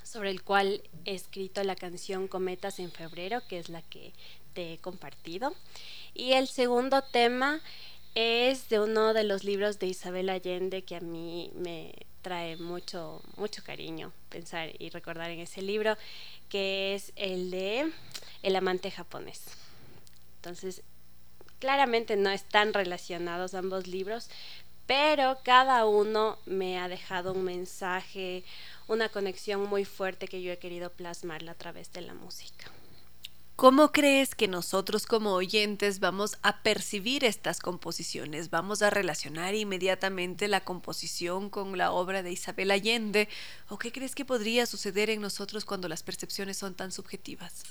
sobre el cual he escrito la canción Cometas en febrero, que es la que he compartido. Y el segundo tema es de uno de los libros de Isabel Allende que a mí me trae mucho, mucho cariño pensar y recordar en ese libro, que es el de El amante japonés. Entonces, claramente no están relacionados ambos libros, pero cada uno me ha dejado un mensaje, una conexión muy fuerte que yo he querido plasmarla a través de la música. ¿Cómo crees que nosotros como oyentes vamos a percibir estas composiciones? ¿Vamos a relacionar inmediatamente la composición con la obra de Isabel Allende? ¿O qué crees que podría suceder en nosotros cuando las percepciones son tan subjetivas?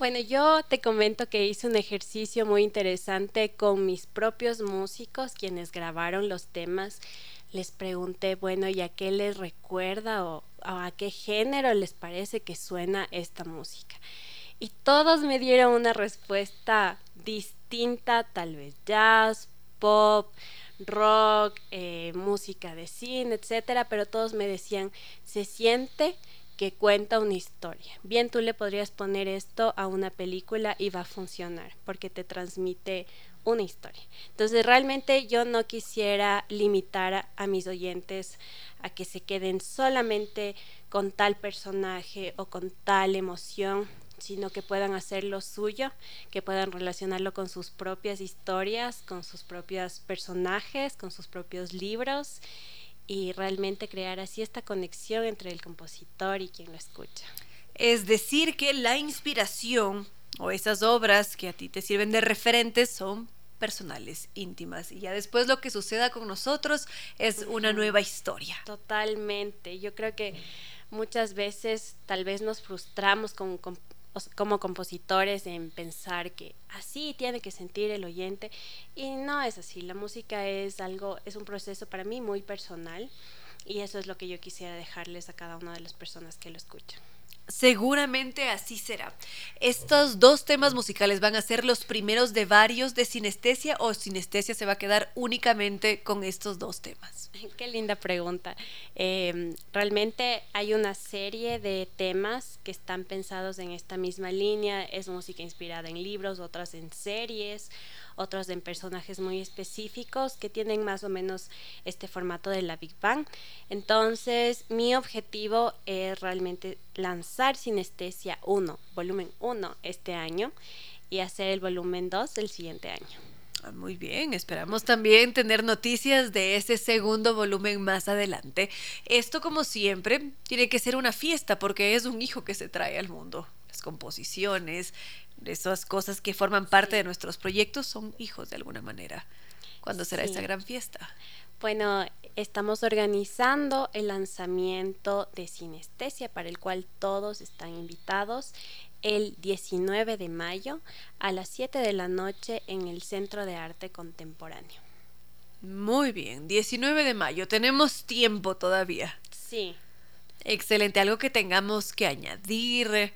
Bueno, yo te comento que hice un ejercicio muy interesante con mis propios músicos, quienes grabaron los temas. Les pregunté, bueno, ¿y a qué les recuerda o a qué género les parece que suena esta música? Y todos me dieron una respuesta distinta, tal vez jazz, pop, rock, eh, música de cine, etcétera, pero todos me decían, se siente que cuenta una historia. Bien, tú le podrías poner esto a una película y va a funcionar, porque te transmite una historia. Entonces, realmente yo no quisiera limitar a mis oyentes a que se queden solamente con tal personaje o con tal emoción sino que puedan hacer lo suyo, que puedan relacionarlo con sus propias historias, con sus propios personajes, con sus propios libros y realmente crear así esta conexión entre el compositor y quien lo escucha. Es decir, que la inspiración o esas obras que a ti te sirven de referentes son personales, íntimas. Y ya después lo que suceda con nosotros es una nueva historia. Totalmente. Yo creo que muchas veces tal vez nos frustramos con, con como compositores en pensar que así tiene que sentir el oyente y no es así. La música es algo, es un proceso para mí muy personal y eso es lo que yo quisiera dejarles a cada una de las personas que lo escuchan. Seguramente así será. Estos dos temas musicales van a ser los primeros de varios de sinestesia o sinestesia se va a quedar únicamente con estos dos temas. Qué linda pregunta. Em, realmente hay una serie de temas que están pensados en esta misma línea. Es música inspirada en libros, otras en series, otros en personajes muy específicos que tienen más o menos este formato de la Big Bang. Entonces, mi objetivo es realmente lanzar Sinestesia 1, volumen 1 este año y hacer el volumen 2 el siguiente año. Ah, muy bien, esperamos también tener noticias de ese segundo volumen más adelante. Esto, como siempre, tiene que ser una fiesta porque es un hijo que se trae al mundo. Las composiciones, esas cosas que forman parte de nuestros proyectos son hijos de alguna manera. ¿Cuándo será Sí. esta gran fiesta? Bueno, estamos organizando el lanzamiento de Sinestesia para el cual todos están invitados el 19 de mayo a las 7 de la noche en el Centro de Arte Contemporáneo. Muy bien, 19 de mayo, tenemos tiempo todavía. Sí. Excelente, algo que tengamos que añadir.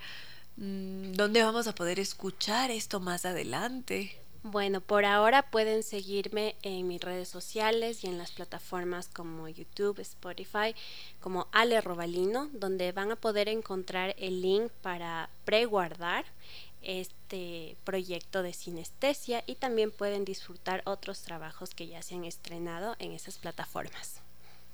Mm, ¿Dónde vamos a poder escuchar esto más adelante? Bueno, por ahora pueden seguirme en mis redes sociales y en las plataformas como YouTube, Spotify, como Ale Robalino, donde van a poder encontrar el link para preguardar este proyecto de sinestesia y también pueden disfrutar otros trabajos que ya se han estrenado en esas plataformas.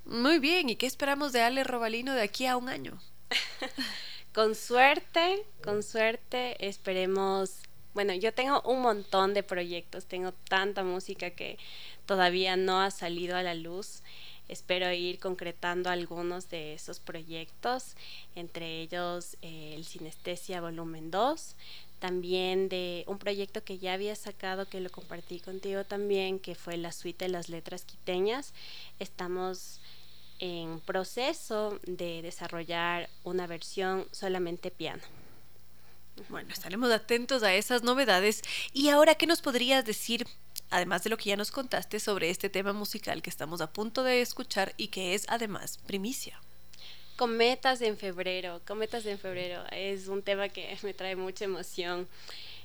Muy bien, ¿y qué esperamos de Ale Robalino de aquí a un año? Con suerte, con suerte, esperemos. Bueno, yo tengo un montón de proyectos, tengo tanta música que todavía no ha salido a la luz. Espero ir concretando algunos de esos proyectos, entre ellos eh, el Sinestesia Volumen 2, también de un proyecto que ya había sacado, que lo compartí contigo también, que fue la suite de las letras quiteñas. Estamos en proceso de desarrollar una versión solamente piano. Bueno, estaremos atentos a esas novedades. Y ahora, ¿qué nos podrías decir, además de lo que ya nos contaste, sobre este tema musical que estamos a punto de escuchar y que es además primicia? Cometas en febrero, Cometas en febrero es un tema que me trae mucha emoción.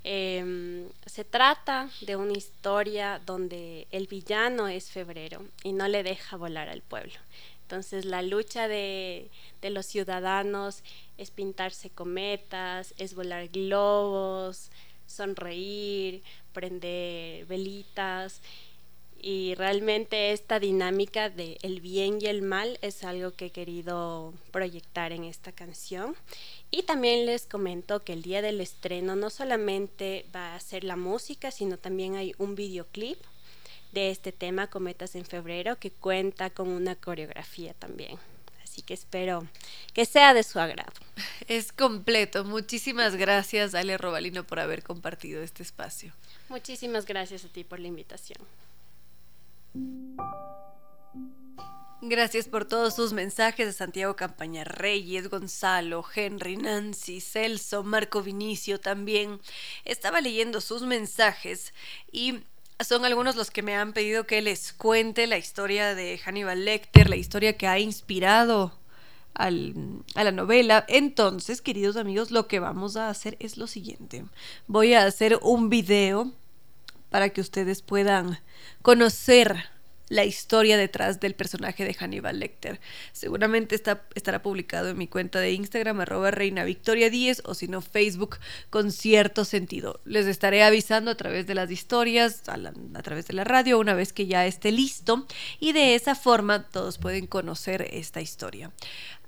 Eh, se trata de una historia donde el villano es febrero y no le deja volar al pueblo. Entonces la lucha de, los ciudadanos es pintarse cometas, es volar globos, sonreír, prender velitas. Y realmente esta dinámica de el bien y el mal es algo que he querido proyectar en esta canción. Y también les comento que el día del estreno no solamente va a ser la música sino también hay un videoclip de este tema Cometas en febrero que cuenta con una coreografía también así que espero que sea de su agrado Es completo. Muchísimas gracias, Ale Robalino, por haber compartido este espacio. muchísimas gracias a ti por la invitación Gracias por todos sus mensajes de Santiago Campaña Reyes, Gonzalo, Henry, Nancy, Celso, Marco Vinicio también. Estaba leyendo sus mensajes y son algunos los que me han pedido que les cuente la historia de Hannibal Lecter, la historia que ha inspirado al, a la novela. Entonces, queridos amigos, lo que vamos a hacer es lo siguiente. Voy a hacer un video para que ustedes puedan conocer la historia detrás del personaje de Hannibal Lecter. Seguramente está, estará publicado en mi cuenta de Instagram, arroba Reina Victoria 10, o si no, Facebook con cierto sentido. Les estaré avisando a través de las historias, a, a través de la radio, una vez que ya esté listo, y de esa forma todos pueden conocer esta historia.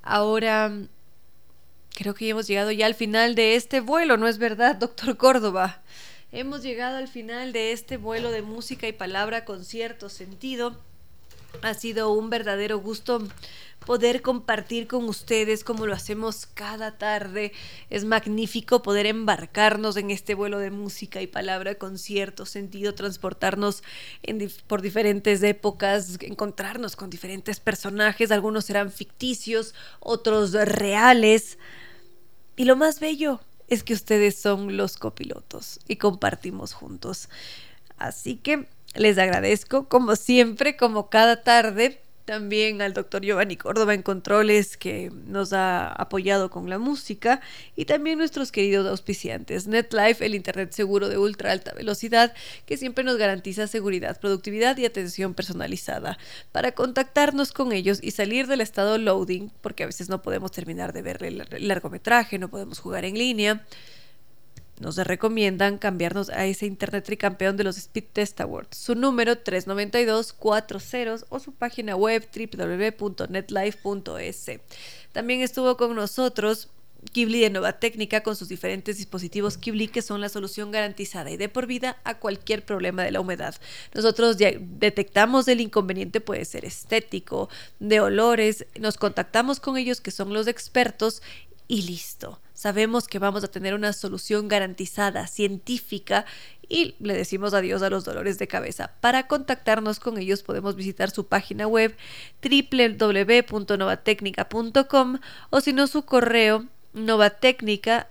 Ahora, creo que hemos llegado ya al final de este vuelo, ¿no es verdad, doctor Córdoba? Hemos llegado al final de este vuelo de música y palabra con cierto sentido. Ha sido un verdadero gusto poder compartir con ustedes como lo hacemos cada tarde. Es magnífico poder embarcarnos en este vuelo de música y palabra con cierto sentido, transportarnos por diferentes épocas, encontrarnos con diferentes personajes. Algunos serán ficticios, otros reales. Y lo más bello es que ustedes son los copilotos y compartimos juntos. Así que les agradezco, como siempre, como cada tarde, también al doctor Giovanni Córdoba en Controles, que nos ha apoyado con la música, y también nuestros queridos auspiciantes, NetLife, el Internet seguro de ultra alta velocidad, que siempre nos garantiza seguridad, productividad y atención personalizada. Para contactarnos con ellos y salir del estado loading, porque a veces no podemos terminar de ver el largometraje, no podemos jugar en línea, nos recomiendan cambiarnos a ese Internet tricampeón de los Speed Test Awards. Su número 392-40 o su página web www.netlife.es. También estuvo con nosotros Kibli de Nueva Técnica con sus diferentes dispositivos Kibli que son la solución garantizada y de por vida a cualquier problema de la humedad. Nosotros detectamos el inconveniente, puede ser estético, de olores, nos contactamos con ellos que son los expertos y listo. Sabemos que vamos a tener una solución garantizada, científica, y le decimos adiós a los dolores de cabeza. Para contactarnos con ellos podemos visitar su página web www.novatecnica.com o si no su correo novatecnica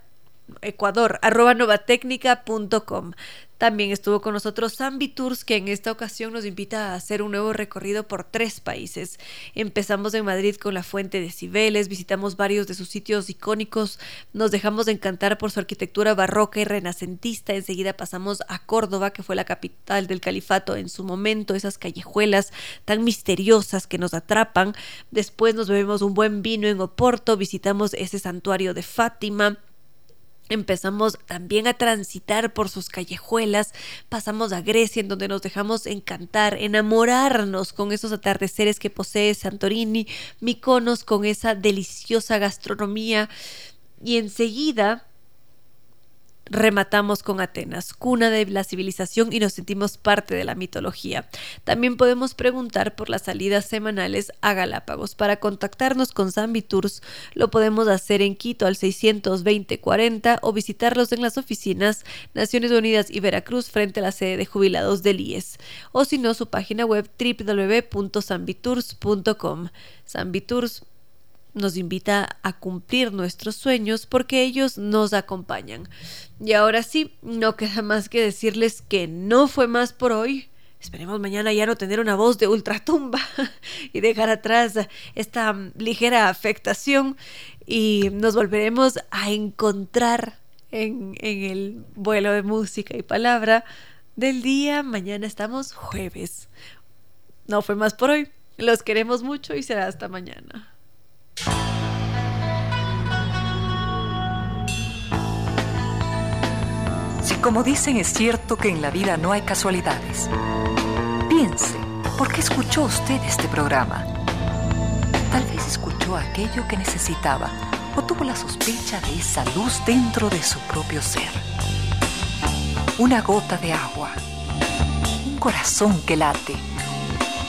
ecuador arroba novatecnica.com. También estuvo con nosotros Zambi Tours, que en esta ocasión nos invita a hacer un nuevo recorrido por tres países. Empezamos en Madrid con la Fuente de Cibeles, visitamos varios de sus sitios icónicos, nos dejamos encantar por su arquitectura barroca y renacentista. Enseguida pasamos a Córdoba, que fue la capital del califato en su momento, esas callejuelas tan misteriosas que nos atrapan. Después nos bebemos un buen vino en Oporto, visitamos ese santuario de Fátima Empezamos también a transitar por sus callejuelas, pasamos a Grecia en donde nos dejamos encantar, enamorarnos con esos atardeceres que posee Santorini, Mykonos con esa deliciosa gastronomía. Y enseguida rematamos con Atenas, cuna de la civilización y nos sentimos parte de la mitología. También podemos preguntar por las salidas semanales a Galápagos. Para contactarnos con Zambi Tours lo podemos hacer en Quito al 620 40 o visitarlos en las oficinas Naciones Unidas y Veracruz frente a la sede de jubilados del IES o si no su página web www.zambitours.com. Zambi Tours nos invita a cumplir nuestros sueños porque ellos nos acompañan. Y ahora sí, no queda más que decirles que no fue más por hoy. Esperemos mañana ya no tener una voz de ultratumba y dejar atrás esta ligera afectación y nos volveremos a encontrar en, en el vuelo de música y palabra del día. Mañana estamos jueves. No fue más por hoy. Los queremos mucho y será hasta mañana. Si como dicen es cierto que en la vida no hay casualidades, piense, ¿por qué escuchó usted este programa? Tal vez escuchó aquello que necesitaba o tuvo la sospecha de esa luz dentro de su propio ser. Una gota de agua, un corazón que late,